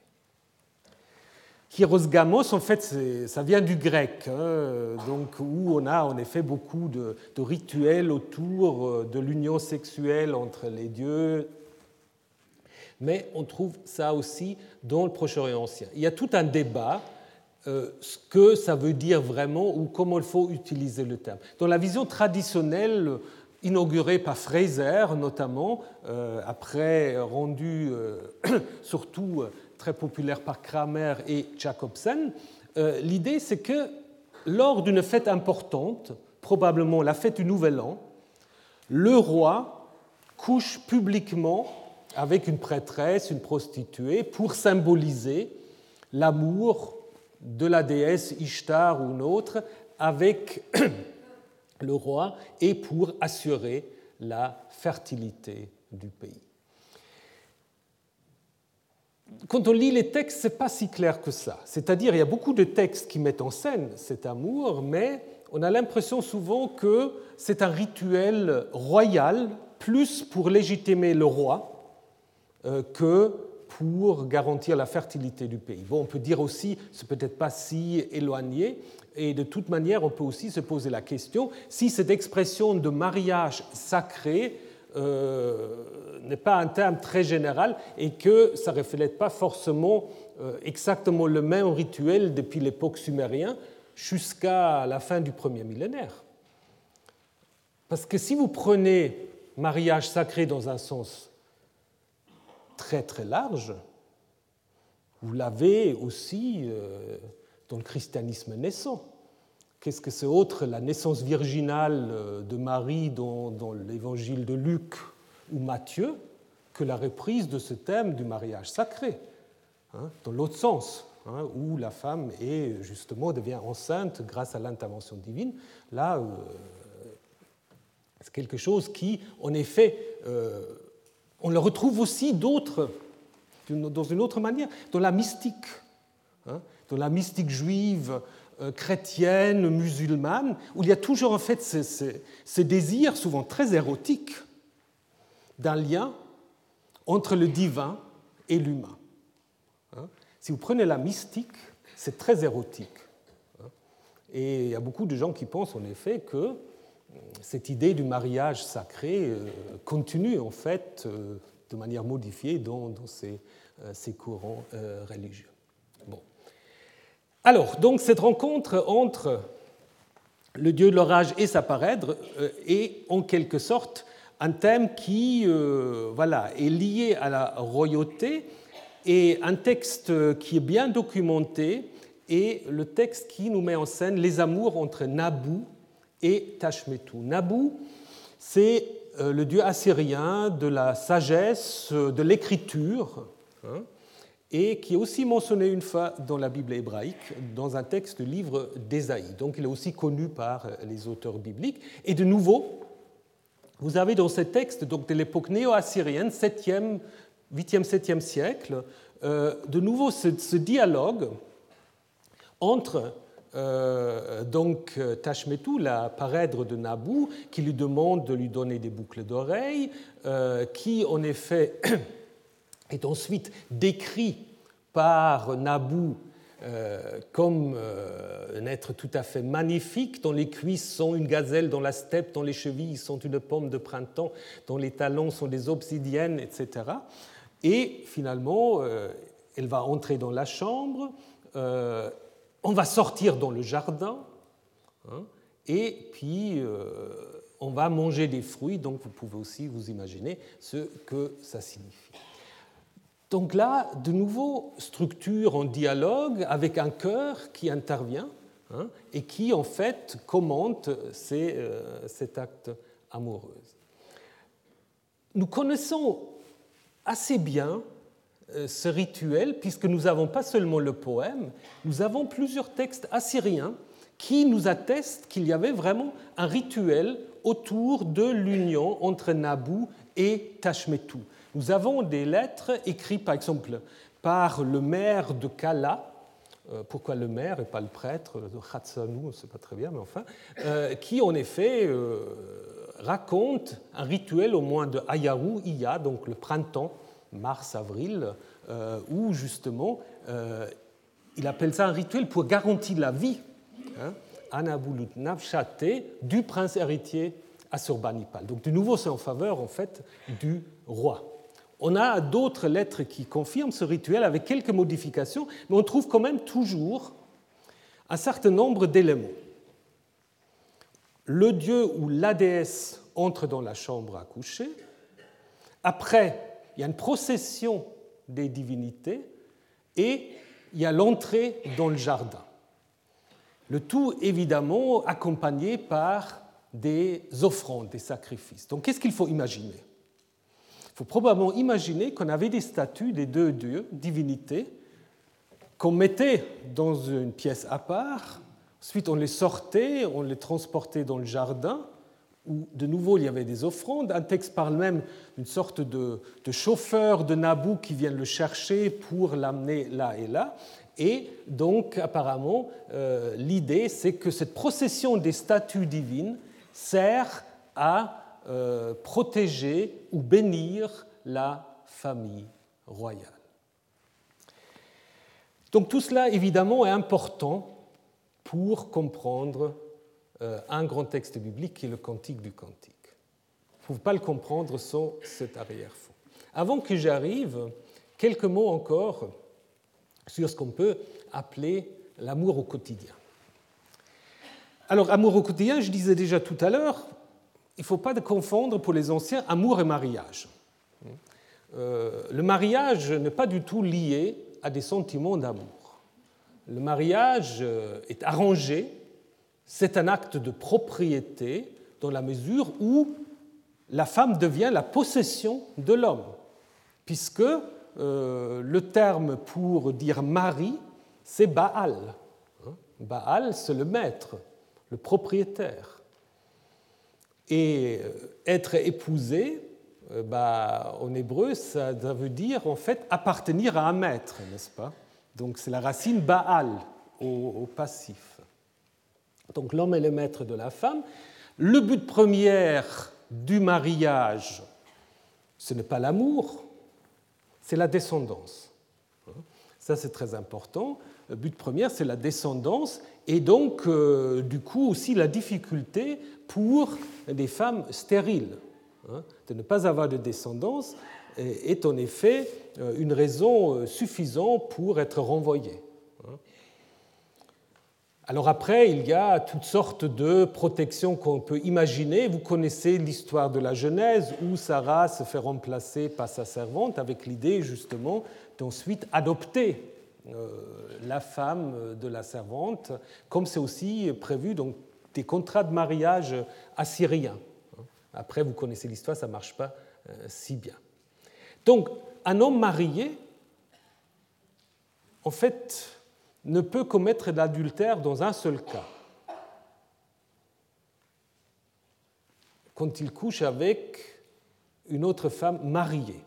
Kyrosgamos, en fait, ça vient du grec, hein, donc, où on a en effet beaucoup de, rituels autour euh, de l'union sexuelle entre les dieux mais on trouve ça aussi dans le Proche-Orient ancien. Il y a tout un débat ce que ça veut dire vraiment ou comment il faut utiliser le terme. Dans la vision traditionnelle inaugurée par Fraser notamment, euh, après euh, (coughs) surtout très populaire par Kramer et Jacobsen, l'idée c'est que lors d'une fête importante, probablement la fête du Nouvel An, le roi couche publiquement avec une prêtresse, une prostituée, pour symboliser l'amour de la déesse Ishtar ou une autre avec le roi et pour assurer la fertilité du pays. Quand on lit les textes, ce n'est pas si clair que ça. C'est-à-dire, il y a beaucoup de textes qui mettent en scène cet amour, mais on a l'impression souvent que c'est un rituel royal, plus pour légitimer le roi, euh, que pour garantir la fertilité du pays. Bon, on peut dire aussi, c'est peut-être pas si éloigné, et de toute manière, on peut aussi se poser la question si cette expression de mariage sacré euh, n'est pas un terme très général et que ça ne reflète pas forcément euh, exactement le même rituel depuis l'époque sumérienne jusqu'à la fin du premier millénaire. Parce que si vous prenez mariage sacré dans un sens très très large. Vous l'avez aussi euh, dans le christianisme naissant. Qu'est-ce que c'est autre la naissance virginale euh, de Marie dans, l'évangile de Luc ou Matthieu que la reprise de ce thème du mariage sacré hein, dans l'autre sens, hein, où la femme est justement devient enceinte grâce à l'intervention divine. Là, c'est quelque chose qui, en effet, on le retrouve aussi d'autres, dans une autre manière, dans la mystique, hein, dans la mystique juive, euh, chrétienne, musulmane, où il y a toujours en fait ce, désir, souvent très érotique, d'un lien entre le divin et l'humain. Hein. Si vous prenez la mystique, c'est très érotique. Hein. Et il y a beaucoup de gens qui pensent en effet que cette idée du mariage sacré euh, continue en fait euh, de manière modifiée dans, ces, euh, courants religieux. Bon. Alors, donc cette rencontre entre le dieu de l'orage et sa parèdre est en quelque sorte un thème qui voilà, est lié à la royauté et un texte qui est bien documenté est le texte qui nous met en scène les amours entre Nabou et Tashmetu. Nabu, c'est euh, le dieu assyrien de la sagesse, euh, de l'écriture, hein, et qui est aussi mentionné une fois dans la Bible hébraïque, dans un texte du livre d'Ésaïe. Donc il est aussi connu par euh, les auteurs bibliques. Et de nouveau, vous avez dans ce texte donc, de l'époque néo-assyrienne, 7e, 8e, 7e siècle, de nouveau ce dialogue entre euh, donc euh, Tashmetu, la parèdre de Nabou, qui lui demande de lui donner des boucles d'oreilles, euh, qui en effet (clears throat) est ensuite décrit par Nabou comme un être tout à fait magnifique, dont les cuisses sont une gazelle dans la steppe, dont les chevilles sont une pomme de printemps, dont les talons sont des obsidiennes, etc. Et finalement, elle va entrer dans la chambre on va sortir dans le jardin, hein, et puis euh, on va manger des fruits, donc vous pouvez aussi vous imaginer ce que ça signifie. Donc là, de nouveau, structure en dialogue avec un cœur qui intervient hein, et qui en fait commente euh, cet acte amoureux. Nous connaissons assez bien ce rituel, puisque nous n'avons pas seulement le poème, nous avons plusieurs textes assyriens qui nous attestent qu'il y avait vraiment un rituel autour de l'union entre Nabou et Tashmetu. Nous avons des lettres écrites, par exemple, par le maire de Kala, euh, pourquoi le maire et pas le prêtre, de Khatsanou, on ne sait pas très bien, mais enfin, euh, qui en effet raconte un rituel au moins de Ayaru, Iya, donc le printemps, mars-avril, euh, où justement euh, il appelle ça un rituel pour garantir la vie, hein, du prince héritier Assurbanipal. Donc de nouveau, c'est en faveur en fait du roi. On a d'autres lettres qui confirment ce rituel avec quelques modifications, mais on trouve quand même toujours un certain nombre d'éléments. Le dieu ou la déesse entre dans la chambre à coucher. Après, il y a une procession des divinités et il y a l'entrée dans le jardin. Le tout évidemment accompagné par des offrandes, des sacrifices. Donc qu'est-ce qu'il faut imaginer? Il faut probablement imaginer qu'on avait des statues des deux dieux, divinités, qu'on mettait dans une pièce à part, ensuite on les sortait, on les transportait dans le jardin, où de nouveau il y avait des offrandes. Un texte parle même d'une sorte de, chauffeur de Nabou qui vient le chercher pour l'amener là et là. Et donc apparemment euh, l'idée c'est que cette procession des statues divines sert à euh, protéger ou bénir la famille royale. Donc tout cela évidemment est important pour comprendre un grand texte biblique qui est le Cantique du Cantique. Vous ne pouvez pas le comprendre sans cet arrière-fond. Avant que j'arrive, quelques mots encore sur ce qu'on peut appeler l'amour au quotidien. Alors, amour au quotidien, je disais déjà tout à l'heure, il ne faut pas confondre pour les anciens amour et mariage. Euh, le mariage n'est pas du tout lié à des sentiments d'amour. Le mariage euh, est arrangé c'est un acte de propriété dans la mesure où la femme devient la possession de l'homme, puisque le terme pour dire mari, c'est Baal. Hein? Baal, c'est le maître, le propriétaire. Et être épousé, bah, en hébreu, ça veut dire en fait appartenir à un maître, n'est-ce pas? Donc c'est la racine Baal au passif. Donc l'homme est le maître de la femme. Le but premier du mariage, ce n'est pas l'amour, c'est la descendance. Ça, c'est très important. Le but premier, c'est la descendance et donc, euh, du coup, aussi la difficulté pour les femmes stériles. Hein, de ne pas avoir de descendance est en effet euh, une raison euh, suffisante pour être renvoyée. Alors après, il y a toutes sortes de protections qu'on peut imaginer. Vous connaissez l'histoire de la Genèse où Sarah se fait remplacer par sa servante avec l'idée justement d'ensuite adopter euh, la femme de la servante, comme c'est aussi prévu dans des contrats de mariage assyriens. Après, vous connaissez l'histoire, ça ne marche pas euh, si bien. Donc, un homme marié, en fait, ne peut commettre l'adultère dans un seul cas. Quand il couche avec une autre femme mariée.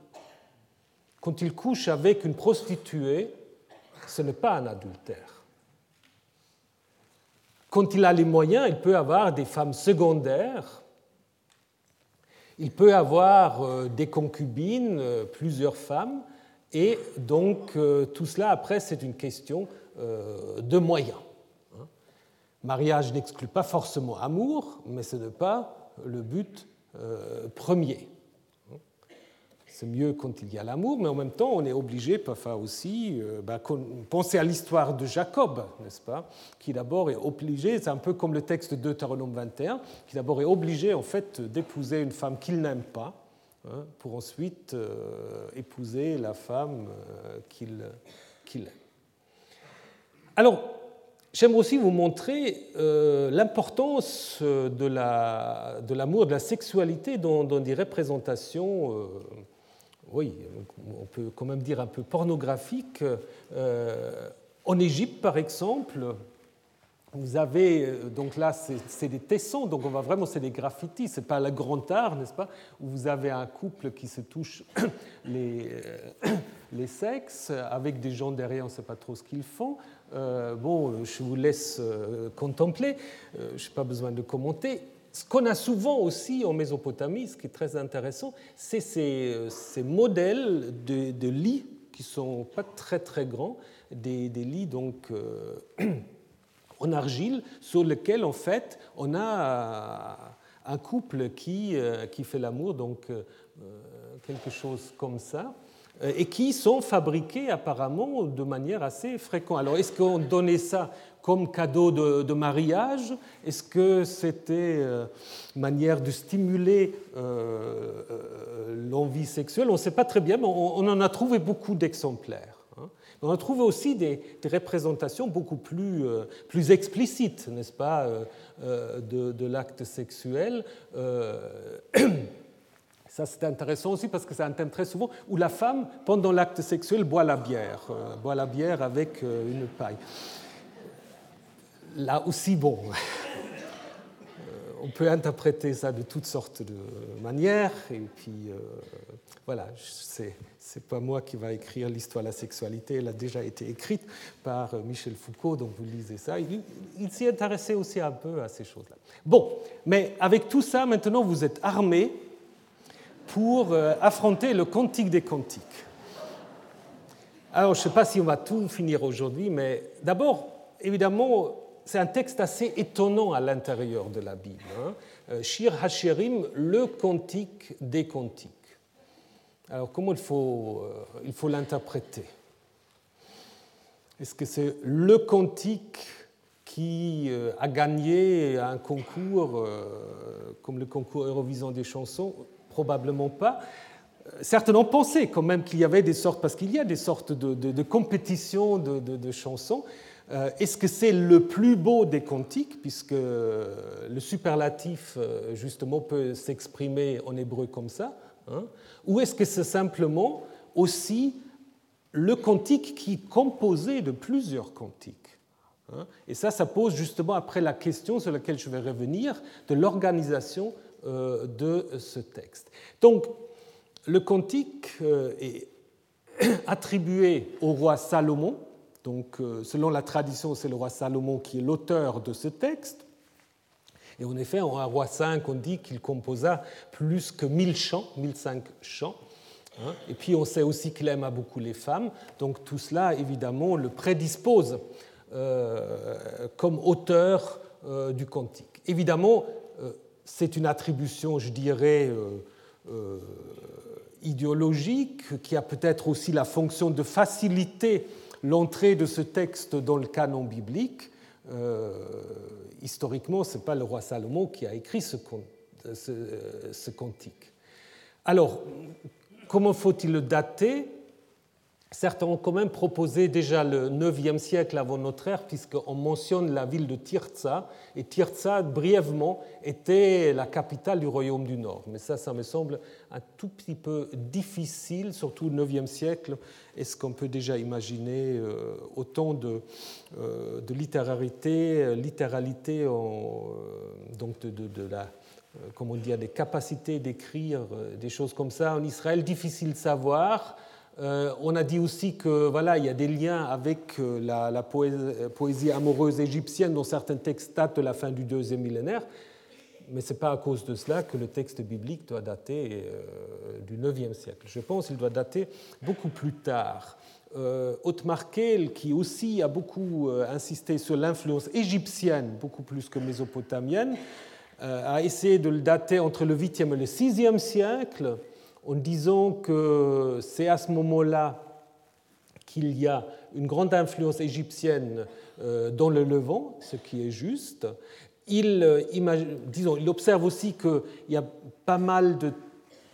Quand il couche avec une prostituée, ce n'est pas un adultère. Quand il a les moyens, il peut avoir des femmes secondaires, il peut avoir euh, des concubines, euh, plusieurs femmes, et donc euh, tout cela, après, c'est une question de moyens. Hein. Mariage n'exclut pas forcément amour, mais ce n'est pas le but euh, premier. Hein. C'est mieux quand il y a l'amour, mais en même temps, on est obligé parfois aussi, euh, bah, penser à l'histoire de Jacob, n'est-ce pas Qui d'abord est obligé, c'est un peu comme le texte de Deutéronome 21, qui d'abord est obligé en fait d'épouser une femme qu'il n'aime pas, hein, pour ensuite épouser la femme qu'il aime. Alors, j'aimerais aussi vous montrer euh, l'importance euh, de l'amour, de, la sexualité dans, des représentations, euh, oui, on peut quand même dire un peu pornographiques. en Égypte, par exemple, vous avez, donc là, c'est des tessons, donc on va vraiment, c'est des graffitis, c'est pas le grand art, n'est-ce pas Où vous avez un couple qui se touche (coughs) les, (coughs) les sexes, avec des gens derrière, on ne sait pas trop ce qu'ils font. Euh, bon, je vous laisse euh, contempler, euh, je n'ai pas besoin de commenter. Ce qu'on a souvent aussi en Mésopotamie, ce qui est très intéressant, c'est ces, modèles de, lits qui ne sont pas très très grands, des, lits donc (clears throat) en argile sur lesquels en fait on a un couple qui, qui fait l'amour, donc quelque chose comme ça. Euh, et qui sont fabriqués apparemment de manière assez fréquente. Alors est-ce qu'on donnait ça comme cadeau de, mariage? Est-ce que c'était une euh, manière de stimuler euh, l'envie sexuelle? On ne sait pas très bien, mais on, en a trouvé beaucoup d'exemplaires. Hein. On a trouvé aussi des, représentations beaucoup plus, plus explicites, n'est-ce pas, de, de l'acte sexuel. Ça, c'est intéressant aussi parce que c'est un thème très souvent où la femme, pendant l'acte sexuel, boit la bière, euh, boit la bière avec euh, une paille. Là aussi, bon, (laughs) euh, on peut interpréter ça de toutes sortes de manières, et puis voilà, c'est n'est pas moi qui va écrire l'histoire de la sexualité, elle a déjà été écrite par Michel Foucault, donc vous lisez ça. Il, il s'y intéressait aussi un peu à ces choses-là. Bon, mais avec tout ça, maintenant vous êtes armés pour euh, affronter le cantique des cantiques. Alors, je ne sais pas si on va tout finir aujourd'hui, mais d'abord, évidemment, c'est un texte assez étonnant à l'intérieur de la Bible. Hein. Euh, Shir Hashirim, le cantique des cantiques. Alors, comment il faut, euh, il faut l'interpréter? Est-ce que c'est le cantique qui a gagné un concours comme le concours Eurovision des chansons? Probablement pas. Certains ont pensé quand même qu'il y avait des sortes, parce qu'il y a des sortes de, compétitions de, chansons. Euh, est-ce que c'est le plus beau des cantiques, puisque le superlatif, euh, justement, peut s'exprimer en hébreu comme ça hein? Ou est-ce que c'est simplement aussi le cantique qui est composé de plusieurs cantiques. Hein? Et ça, ça pose justement après la question sur laquelle je vais revenir de l'organisation euh, de ce texte. Donc, le cantique euh, est (clears throat) attribué au roi Salomon. Donc, euh, selon la tradition, c'est le roi Salomon qui est l'auteur de ce texte. Et en effet, en roi 5, on dit qu'il composa plus que 1000 chants, 1005 chants. Hein. Et puis on sait aussi qu'il aima beaucoup les femmes, donc tout cela évidemment le prédispose euh, comme auteur euh, du cantique. Évidemment, euh, c'est une attribution, je dirais, idéologique qui a peut-être aussi la fonction de faciliter l'entrée de ce texte dans le canon biblique. historiquement, ce n'est pas le roi Salomon qui a écrit ce, ce, ce cantique. Alors, comment faut-il le dater? Certains ont quand même proposé déjà le 9e siècle avant notre ère, puisqu'on mentionne la ville de Tirza, et Tirza, brièvement, était la capitale du royaume du Nord. Mais ça, ça me semble un tout petit peu difficile, surtout au 9e siècle. Est-ce qu'on peut déjà imaginer euh, autant de, euh, de littérarité, euh, littéralité, donc de, de la comment dire, des capacités d'écrire des choses comme ça en Israël, difficile de savoir. Euh, on a dit aussi que voilà, il y a des liens avec euh, la, poésie, amoureuse égyptienne dont certains textes datent de la fin du deuxième millénaire, mais ce n'est pas à cause de cela que le texte biblique doit dater euh, du IXe siècle. Je pense qu'il doit dater beaucoup plus tard. Otmar Kell, qui aussi a beaucoup insisté sur l'influence égyptienne, beaucoup plus que mésopotamienne, a essayé de le dater entre le 8e et le 6e siècle en disant que c'est à ce moment-là qu'il y a une grande influence égyptienne euh, dans le Levant, ce qui est juste. Il, euh, observe aussi qu'il y a pas mal de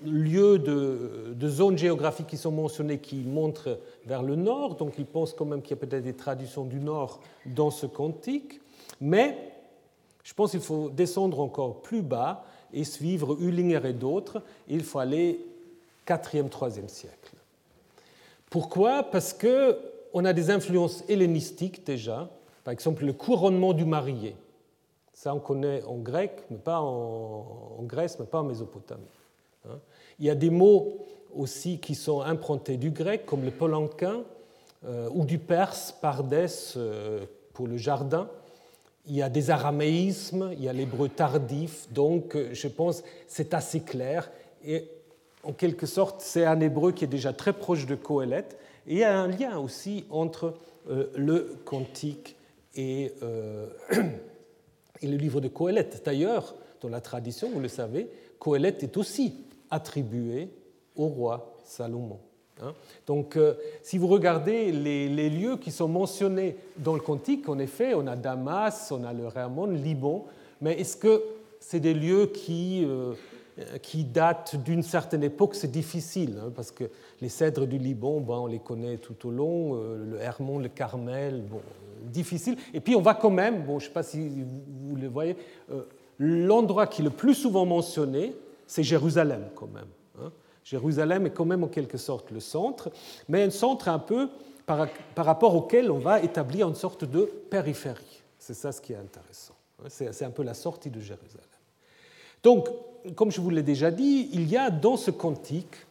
lieux, de, zones géographiques qui sont mentionnés qui montrent vers le nord, donc il pense quand même qu'il y a peut-être des traditions du nord dans ce cantique, mais je pense qu'il faut descendre encore plus bas et suivre Ullinger et d'autres. Il faut aller 4e, 3e siècle. Pourquoi? Parce qu'on a des influences hellénistiques déjà, par exemple le couronnement du marié. Ça, on connaît en grec, mais pas en, Grèce, mais pas en Mésopotamie. Hein. Il y a des mots aussi qui sont improntés du grec, comme le polanquin, euh, ou du perse, pardès, euh, pour le jardin. Il y a des araméismes, il y a l'hébreu tardif, donc euh, je pense c'est assez clair. Et en quelque sorte, c'est un hébreu qui est déjà très proche de Coëlette. Et il y a un lien aussi entre euh, le cantique et, euh, (clears throat) et, le livre de Coëlette. D'ailleurs, dans la tradition, vous le savez, Coëlette est aussi attribué au roi Salomon. Hein. Donc, euh, si vous regardez les, les, lieux qui sont mentionnés dans le cantique, en effet, on a Damas, on a le Ramon, Liban, mais est-ce que c'est des lieux qui qui datent d'une certaine époque, c'est difficile, hein, parce que les cèdres du Liban, ben, on les connaît tout au long, euh, le Hermon, le Carmel, bon, euh, difficile. Et puis on va quand même, bon, je ne sais pas si vous le voyez, l'endroit qui est le plus souvent mentionné, c'est Jérusalem quand même. Hein. Jérusalem est quand même en quelque sorte le centre, mais un centre un peu par, par rapport auquel on va établir une sorte de périphérie. C'est ça ce qui est intéressant. Hein. C'est un peu la sortie de Jérusalem. Donc, comme je vous l'ai déjà dit, il y a dans ce cantique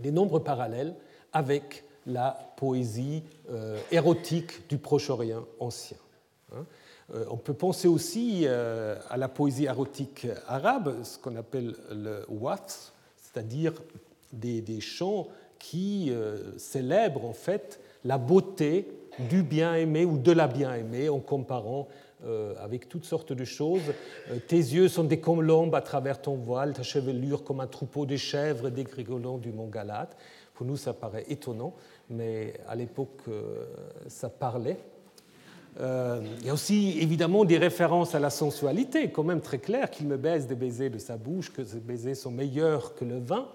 des nombres parallèles avec la poésie euh, érotique du Proche-Orient ancien. Hein. Euh, on peut penser aussi euh, à la poésie érotique arabe, ce qu'on appelle le wath, c'est-à-dire des, des, chants qui célèbrent en fait la beauté du bien-aimé ou de la bien-aimée en comparant avec toutes sortes de choses. Euh, tes yeux sont des colombes à travers ton voile, ta chevelure comme un troupeau de chèvres des grigolons du mont Galate. Pour nous, ça paraît étonnant, mais à l'époque, euh, ça parlait. il y a aussi évidemment des références à la sensualité, quand même très clair qu'il me baise des baisers de sa bouche, que ces baisers sont meilleurs que le vin.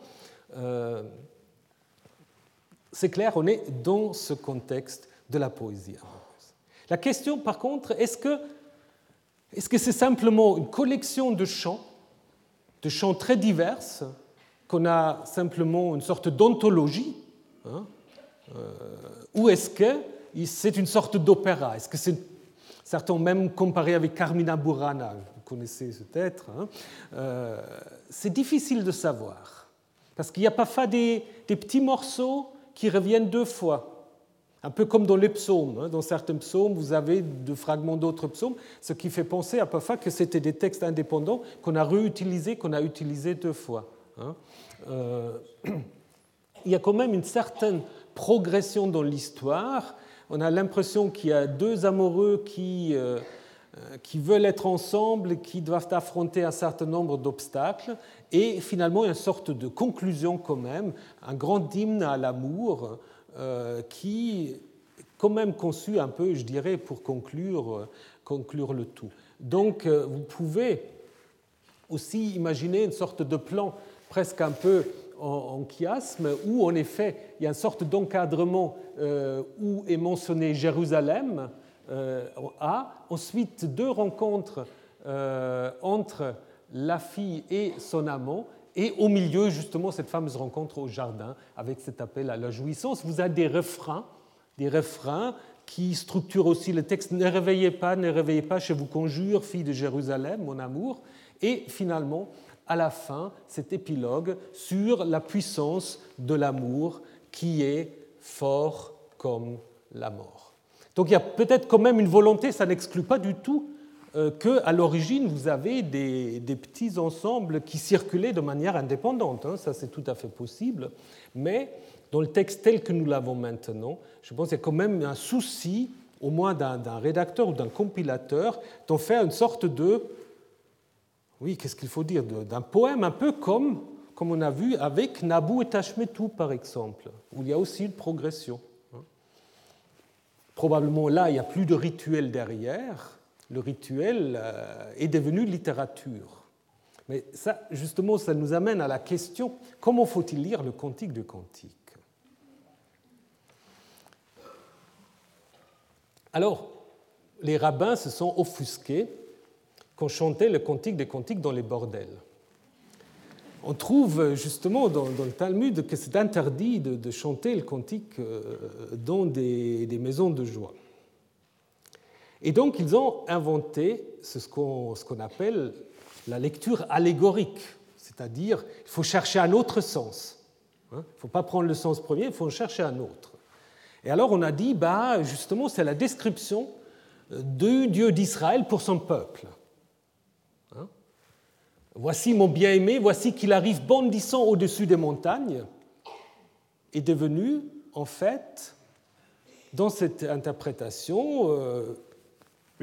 c'est clair, on est dans ce contexte de la poésie. La question, par contre, est-ce que est-ce que c'est simplement une collection de chants, de chants très divers, qu'on a simplement une sorte d'ontologie, hein, Ou est-ce que c'est une sorte d'opéra? Est-ce que c'est Certains ont même comparé avec Carmina Burana, vous connaissez peut-être. Hein. c'est difficile de savoir, parce qu'il n'y a pas des petits morceaux qui reviennent deux fois. Un peu comme dans les psaumes. Hein. Dans certains psaumes, vous avez des fragments d'autres psaumes, ce qui fait penser à parfois que c'était des textes indépendants qu'on a réutilisés, qu'on a utilisés deux fois. Hein. Euh, (clears throat) il y a quand même une certaine progression dans l'histoire. On a l'impression qu'il y a deux amoureux qui, euh, euh, qui veulent être ensemble, qui doivent affronter un certain nombre d'obstacles, et finalement une sorte de conclusion quand même, un grand hymne à l'amour euh, qui quand même conçu un peu, je dirais, pour conclure, euh, conclure le tout. Donc euh, vous pouvez aussi imaginer une sorte de plan presque un peu en, chiasme, où en effet il y a une sorte d'encadrement où est mentionné Jérusalem A, ensuite deux rencontres entre la fille et son amant, et au milieu, justement, cette fameuse rencontre au jardin avec cet appel à la jouissance. Vous avez des refrains, des refrains qui structurent aussi le texte. Ne réveillez pas, ne réveillez pas, je vous conjure, fille de Jérusalem, mon amour. Et finalement, à la fin, cet épilogue sur la puissance de l'amour qui est fort comme la mort. Donc il y a peut-être quand même une volonté, ça n'exclut pas du tout qu'à l'origine, vous avez des, petits ensembles qui circulaient de manière indépendante. Hein. ça, c'est tout à fait possible. Mais dans le texte tel que nous l'avons maintenant, je pense qu'il y a quand même un souci, au moins d'un rédacteur ou d'un compilateur, d'en faire une sorte de. Oui, qu'est-ce qu'il faut dire D'un poème un peu comme, comme on a vu avec Nabou et Tashmetou, par exemple, où il y a aussi une progression. Hein. Probablement là, il n'y a plus de rituel derrière le rituel euh, est devenu littérature. Mais ça, justement, ça nous amène à la question comment faut-il lire le cantique de cantique? Alors, les rabbins se sont offusqués qu'on chantait le cantique des cantiques dans les bordels. On trouve justement dans, le Talmud que c'est interdit de, chanter le cantique euh, dans des maisons de joie. Et donc ils ont inventé ce qu'on appelle la lecture allégorique, c'est-à-dire il faut chercher un autre sens. Hein. Il ne faut pas prendre le sens premier, il faut chercher un autre. Et alors on a dit, bah, justement, c'est la description euh, du Dieu d'Israël pour son peuple. Hein. voici mon bien-aimé, voici qu'il arrive bondissant au-dessus des montagnes, est devenu, en fait, dans cette interprétation, euh,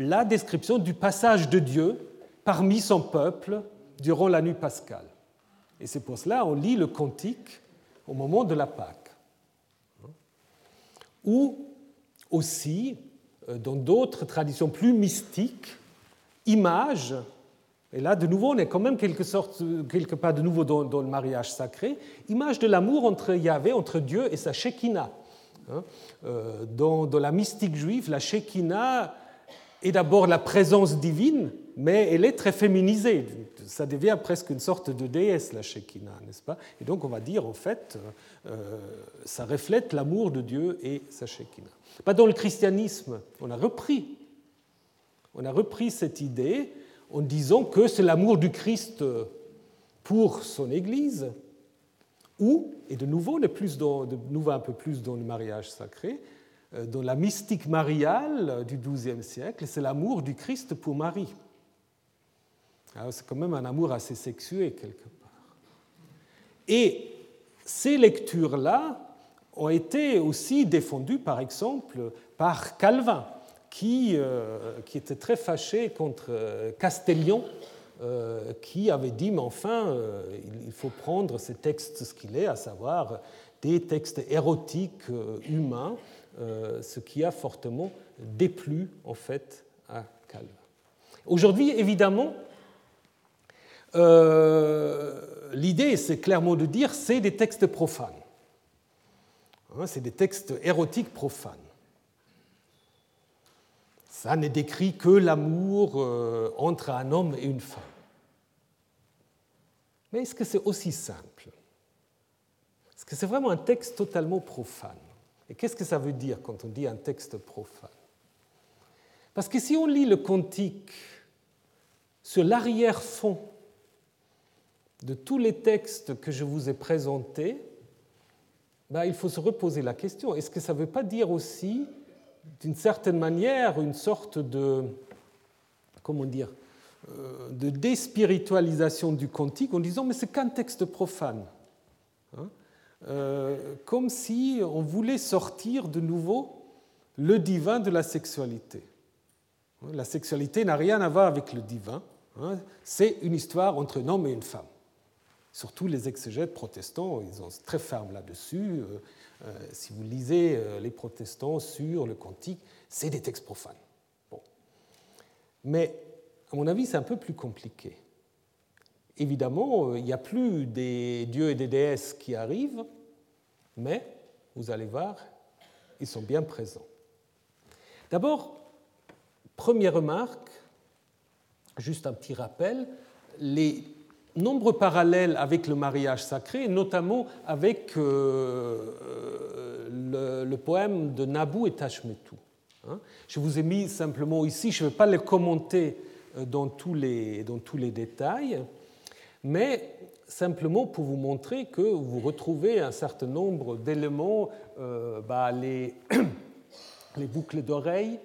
la description du passage de Dieu parmi son peuple durant la nuit pascale. Et c'est pour cela qu'on lit le cantique au moment de la Pâque. Ou aussi, euh, dans d'autres traditions plus mystiques, images, et là de nouveau on est quand même quelque, sorte, quelque part de nouveau dans, le mariage sacré, image de l'amour entre Yahvé, entre Dieu et sa Shekinah. Hein. Euh, dans, dans, la mystique juive, la Shekinah est d'abord la présence divine, mais elle est très féminisée. Ça devient presque une sorte de déesse, la Shekinah, n'est-ce pas? Et donc on va dire, en fait, euh, ça reflète l'amour de Dieu et sa Shekinah. Pas dans le christianisme, on a repris. On a repris cette idée en disant que c'est l'amour du Christ pour son Église, ou, et de nouveau, de, plus dans, de nouveau un peu plus dans le mariage sacré, euh, dans la mystique mariale du XIIe siècle, c'est l'amour du Christ pour Marie. C'est quand même un amour assez sexué quelque part. Et ces lectures-là ont été aussi défendues, par exemple, par Calvin, qui, euh, qui était très fâché contre euh, Castellion, qui avait dit, mais enfin, il faut prendre ces textes ce qu'il est, à savoir des textes érotiques humains, euh, ce qui a fortement déplu en fait à Calvin. Aujourd'hui, évidemment, euh, l'idée, c'est clairement de dire, c'est des textes profanes. Hein, c'est des textes érotiques profanes. Ça n'est décrit que l'amour euh, entre un homme et une femme. Mais est-ce que c'est aussi simple? Est-ce que c'est vraiment un texte totalement profane? Et qu'est-ce que ça veut dire quand on dit un texte profane? Parce que si on lit le cantique sur l'arrière-fond de tous les textes que je vous ai présentés, ben, il faut se reposer la question, est-ce que ça ne veut pas dire aussi, d'une certaine manière, une sorte de, comment dire, euh, de déspiritualisation du cantique en disant mais c'est qu'un texte profane hein? Euh, Comme si on voulait sortir de nouveau le divin de la sexualité. La sexualité n'a rien à voir avec le divin, hein. c'est une histoire entre un homme et une femme. Surtout les exégètes protestants, ils sont très fermes là-dessus. Euh, si vous lisez les protestants sur le cantique, c'est des textes profanes. Bon. Mais à mon avis, c'est un peu plus compliqué. Évidemment, il n'y a plus des dieux et des déesses qui arrivent, mais vous allez voir, ils sont bien présents. D'abord, première remarque, juste un petit rappel, les nombreux parallèles avec le mariage sacré, notamment avec euh, le, poème de Nabu et Tashmetu. Hein. Je vous ai mis simplement ici, je ne vais pas les commenter euh, dans tous, les, dans tous les détails, mais simplement pour vous montrer que vous retrouvez un certain nombre d'éléments, euh, bah, les, (coughs) les, boucles d'oreilles,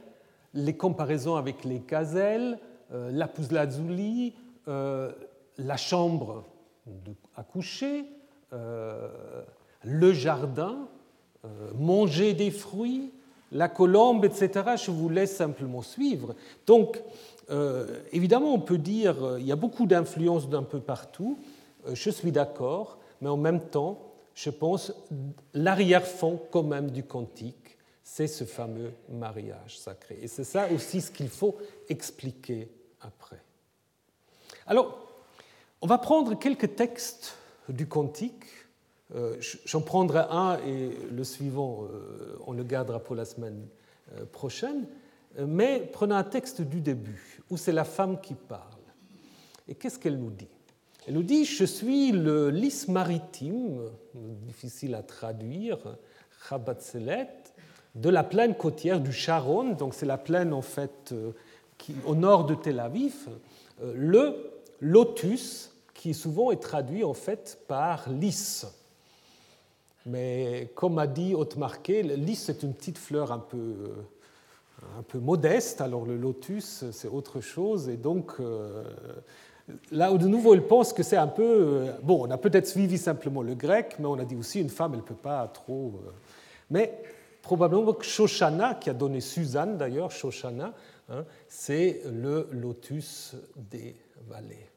les comparaisons avec les gazelles, euh, la lazuli, euh, la chambre à coucher, le jardin, manger des fruits, la colombe, etc. Je vous laisse simplement suivre. Donc, euh, évidemment, on peut dire qu'il euh, y a beaucoup d'influences d'un peu partout. Euh, je suis d'accord, mais en même temps, je pense l'arrière-fond quand même du cantique, c'est ce fameux mariage sacré. Et c'est ça aussi ce qu'il faut expliquer après. Alors, on va prendre quelques textes du cantique. J'en prendrai un et le suivant, on le gardera pour la semaine prochaine. Mais prenons un texte du début, où c'est la femme qui parle. Et qu'est-ce qu'elle nous dit? Elle nous dit Je suis le lys maritime, difficile à traduire, de la plaine côtière du Sharon, donc c'est la plaine en fait euh, au nord de Tel Aviv, euh, le lotus, qui souvent est traduit en fait par lys. Mais comme a dit Haute-Marquet, lys c'est une petite fleur un peu euh, un peu modeste, alors le lotus, c'est autre chose, et donc euh, là de nouveau il pense que c'est un peu... Euh, bon, on a peut-être suivi simplement le grec, mais on a dit aussi une femme, elle ne peut pas trop... Euh, mais probablement que Shoshana, qui a donné Suzanne d'ailleurs, Shoshana, hein, c'est le lotus des vallées.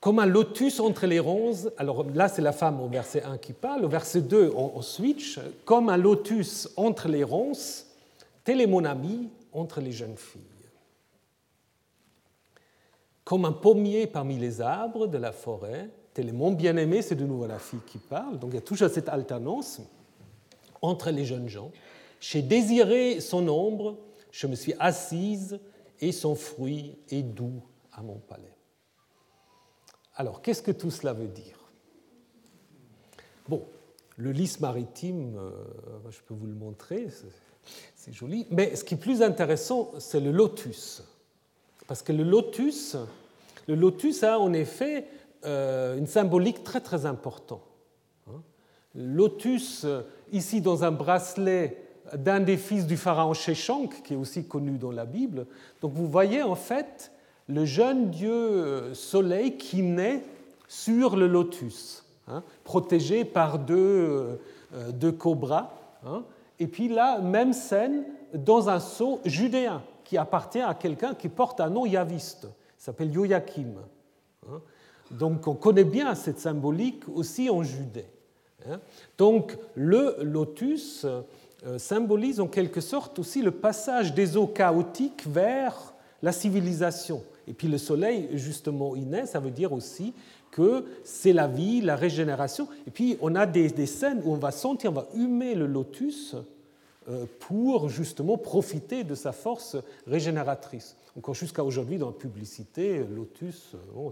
Comme un lotus entre les ronces, alors là c'est la femme au verset 1 qui parle, au verset 2 on switch, comme un lotus entre les ronces, Tel est mon ami entre les jeunes filles. Comme un pommier parmi les arbres de la forêt, tel est mon bien-aimé, c'est de nouveau la fille qui parle. Donc il y a toujours cette alternance entre les jeunes gens. J'ai désiré son ombre, je me suis assise et son fruit est doux à mon palais. Alors, qu'est-ce que tout cela veut dire? Bon, le lys maritime, euh, je peux vous le montrer, c'est joli. Mais ce qui est plus intéressant, c'est le lotus. Parce que le lotus, le lotus a en effet euh, une symbolique très très importante. Hein. Lotus, ici dans un bracelet d'un des fils du pharaon Sheshank, qui est aussi connu dans la Bible. Donc vous voyez en fait le jeune dieu euh, soleil qui naît sur le lotus, hein, protégé par deux, euh, deux cobras. Hein. Et puis là, même scène dans un sceau judéen qui appartient à quelqu'un qui porte un nom yaviste, s'appelle Joachim. Hein. Donc on connaît bien cette symbolique aussi en Judée. Donc le lotus euh, symbolise en quelque sorte aussi le passage des eaux chaotiques vers la civilisation. Et puis le soleil, justement, naît, ça veut dire aussi c'est la vie, la régénération. Et puis on a des, scènes où on va sentir, on va humer le lotus euh, pour justement profiter de sa force régénératrice. Encore jusqu'à aujourd'hui, dans la publicité, lotus, euh,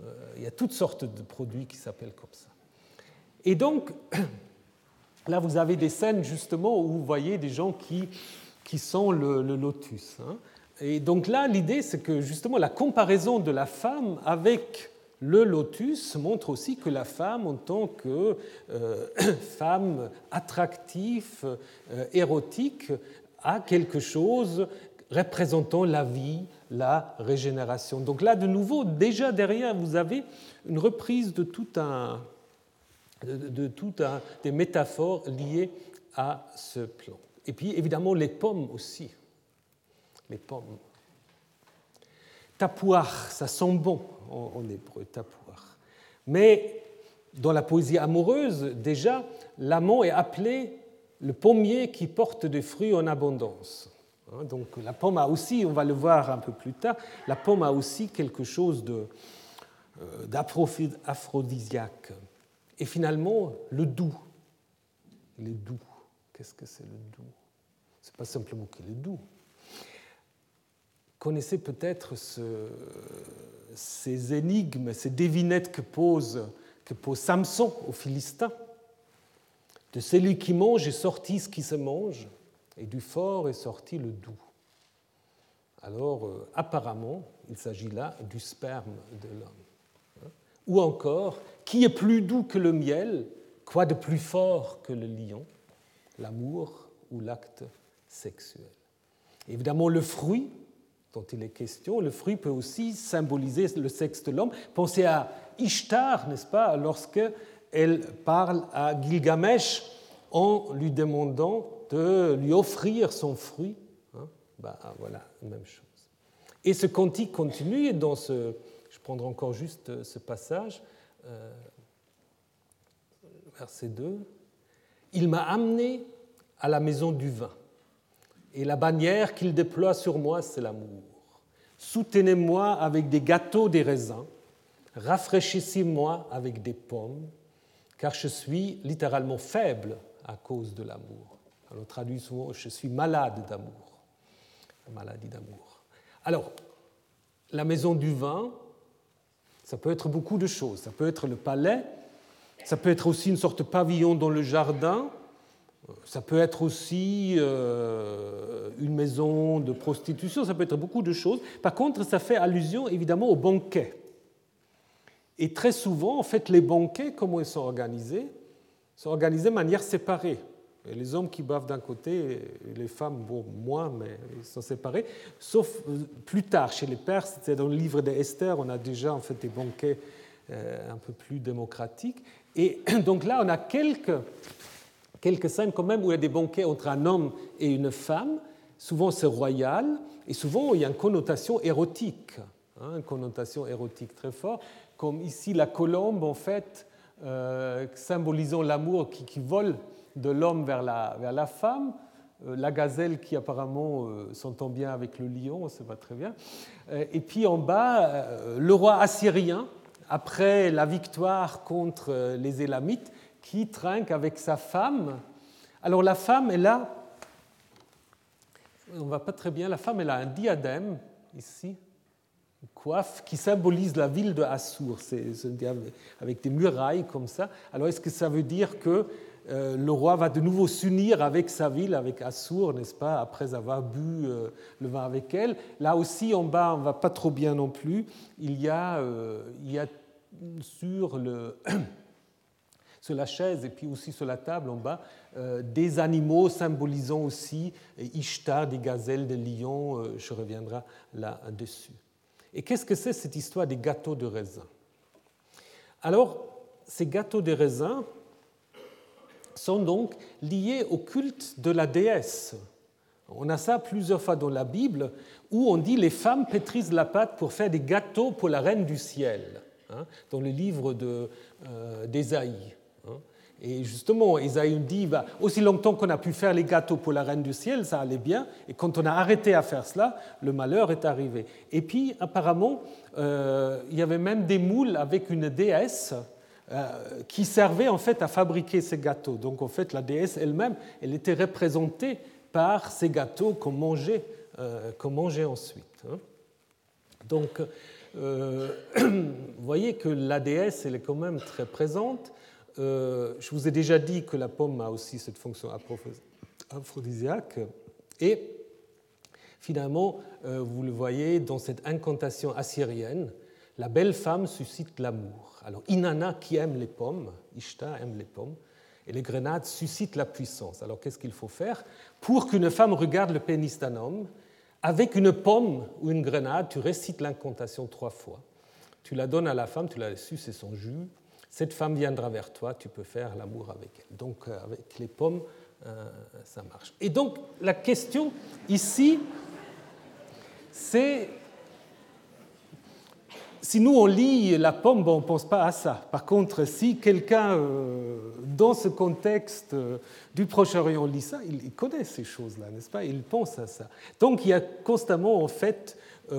euh, il y a toutes sortes de produits qui s'appellent comme ça. Et donc, (clears throat) là vous avez des scènes justement où vous voyez des gens qui, qui sont le, lotus. Hein. Et donc là, l'idée, c'est que justement la comparaison de la femme avec le lotus montre aussi que la femme, en tant que euh, (coughs) femme attractive, euh, érotique, a quelque chose représentant la vie, la régénération. Donc là, de nouveau, déjà derrière, vous avez une reprise de tout un, de, tout un, des métaphores liées à ce plan. Et puis, évidemment, les pommes aussi. Les pommes. Tapouar, ça sent bon en, hébreu, tapouar. Mais dans la poésie amoureuse, déjà, l'amant est appelé le pommier qui porte des fruits en abondance. Hein, donc la pomme a aussi, on va le voir un peu plus tard, la pomme a aussi quelque chose euh, d'aphrodisiaque. Et finalement, le doux. Est doux. Qu'est-ce que c'est le doux? C'est pas simplement qu'il est doux. Connaissez peut-être ces énigmes, ces devinettes que pose, que pose Samson aux Philistins. De celui qui mange est sorti ce qui se mange, et du fort est sorti le doux. Alors, euh, apparemment, il s'agit là du sperme de l'homme. Ou encore, qui est plus doux que le miel Quoi de plus fort que le lion L'amour ou l'acte sexuel? Évidemment, le fruit dont il est question, le fruit peut aussi symboliser le sexe de l'homme. Pensez à Ishtar, n'est-ce pas, lorsque elle parle à Gilgamesh en lui demandant de lui offrir son fruit. Hein, bah, voilà, même chose. Et ce cantique continue, dans ce, je prendrai encore juste ce passage, euh, verset 2, Il m'a amené à la maison du vin, et la bannière qu'il déploie sur moi, c'est l'amour. Soutenez-moi avec des gâteaux des raisins, rafraîchissez-moi avec des pommes, car je suis littéralement faible à cause de l'amour. Alors traduit souvent, je suis malade d'amour, maladie d'amour. Alors, la maison du vin, ça peut être beaucoup de choses. Ça peut être le palais, ça peut être aussi une sorte de pavillon dans le jardin, ça peut être aussi euh, une maison de prostitution, ça peut être beaucoup de choses. Par contre, ça fait allusion évidemment aux banquets. Et très souvent, en fait, les banquets, comment ils sont organisés sont organisés de manière séparée. les hommes qui boivent d'un côté, les femmes, bon, moins, mais ils sont séparés. Sauf euh, plus tard, chez les Perses, c'est dans le livre d'Esther, on a déjà en fait des banquets euh, un peu plus démocratiques. Et (clears throat) donc là, on a quelques, quelques scènes quand même où il y a des banquets entre un homme et une femme. Souvent, c'est royal, et souvent, il y a une connotation érotique, hein, une connotation érotique très forte, comme ici la colombe, en fait, euh, symbolisant l'amour qui, vole de l'homme vers la, vers la femme, euh, la gazelle qui apparemment euh, s'entend bien avec le lion, ça va très bien, et puis en bas, le roi assyrien, après la victoire contre les Élamites, qui trinque avec sa femme. Alors la femme est là, on ne va pas très bien, la femme elle a un diadème ici, coiffe qui symbolise la ville de Assur, c'est avec des murailles comme ça. Alors est-ce que ça veut dire que euh, le roi va de nouveau s'unir avec sa ville, avec Assur, n'est-ce pas, après avoir bu euh, le vin avec elle? Là aussi, en bas, on ne va pas trop bien non plus. Il y a, euh, il y a sur, le (clears throat) sur la chaise et puis aussi sur la table en bas des animaux symbolisant aussi Ishtar, des gazelles, des lions. je reviendrai là-dessus. Et qu'est-ce que c'est cette histoire des gâteaux de raisin? Alors, ces gâteaux de raisin sont donc liés au culte de la déesse. On a ça plusieurs fois dans la Bible où on dit les femmes pétrisent la pâte pour faire des gâteaux pour la reine du ciel, hein, dans le livre d'Ésaïe. Et justement, Isaïe dit, bah, aussi longtemps qu'on a pu faire les gâteaux pour la reine du ciel, ça allait bien. Et quand on a arrêté à faire cela, le malheur est arrivé. Et puis, apparemment, euh, il y avait même des moules avec une déesse euh, qui servait en fait à fabriquer ces gâteaux. Donc, en fait, la déesse elle-même, elle était représentée par ces gâteaux qu'on mangeait, euh, mangeait ensuite. Hein. Donc, (clears throat) vous voyez que la déesse, elle est quand même très présente. Je vous ai déjà dit que la pomme a aussi cette fonction aphrodisiaque. Et finalement, vous le voyez dans cette incantation assyrienne, la belle femme suscite l'amour. Alors Inanna qui aime les pommes, Ishtar aime les pommes, et les grenades suscitent la puissance. Alors qu'est-ce qu'il faut faire? Pour qu'une femme regarde le pénis d'un homme, avec une pomme ou une grenade, tu récites l'incantation trois fois. Tu la donnes à la femme, tu la su, c'est son jus. Cette femme viendra vers toi, tu peux faire l'amour avec elle. Donc euh, avec les pommes, euh, ça marche. Et donc la question ici, c'est si nous on lit la pomme, on ne pense pas à ça. Par contre, si quelqu'un euh, dans ce contexte du Proche-Orient lit ça, il, connaît ces choses-là, n'est-ce pas? Il pense à ça. Donc il y a constamment en fait (clears throat)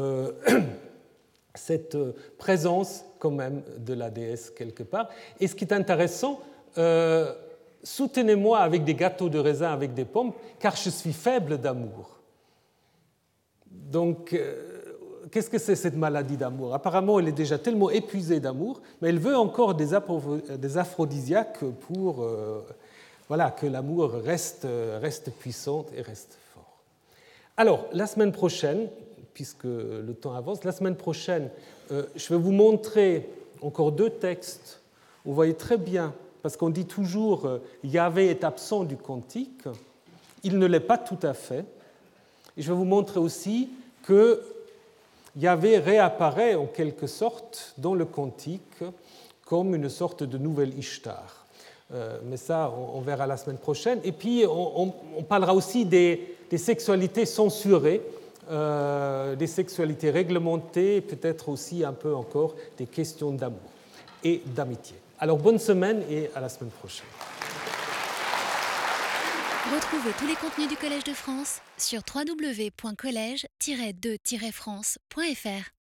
cette présence quand même de la déesse quelque part. Et ce qui est intéressant, soutenez-moi avec des gâteaux de raisin avec des pommes, car je suis faible d'amour. Donc qu'est-ce que c'est cette maladie d'amour? Apparemment, elle est déjà tellement épuisée d'amour, mais elle veut encore des, aphrodisiaques pour euh, voilà, que l'amour reste, reste puissant et reste fort. Alors, la semaine prochaine, puisque le temps avance, la semaine prochaine, euh, je vais vous montrer encore deux textes. Vous voyez très bien, parce qu'on dit toujours euh, Yahvé est absent du cantique, il ne l'est pas tout à fait. Et je vais vous montrer aussi que Yahvé réapparaît en quelque sorte dans le cantique comme une sorte de nouvelle Ishtar. Euh, mais ça, on, verra la semaine prochaine. Et puis, on, parlera aussi des, sexualités censurées, euh, des sexualités réglementées, peut-être aussi un peu encore des questions d'amour et d'amitié. Alors, bonne semaine et à la semaine prochaine.
Retrouvez tous les contenus du Collège de France sur www.colège-2-france.fr.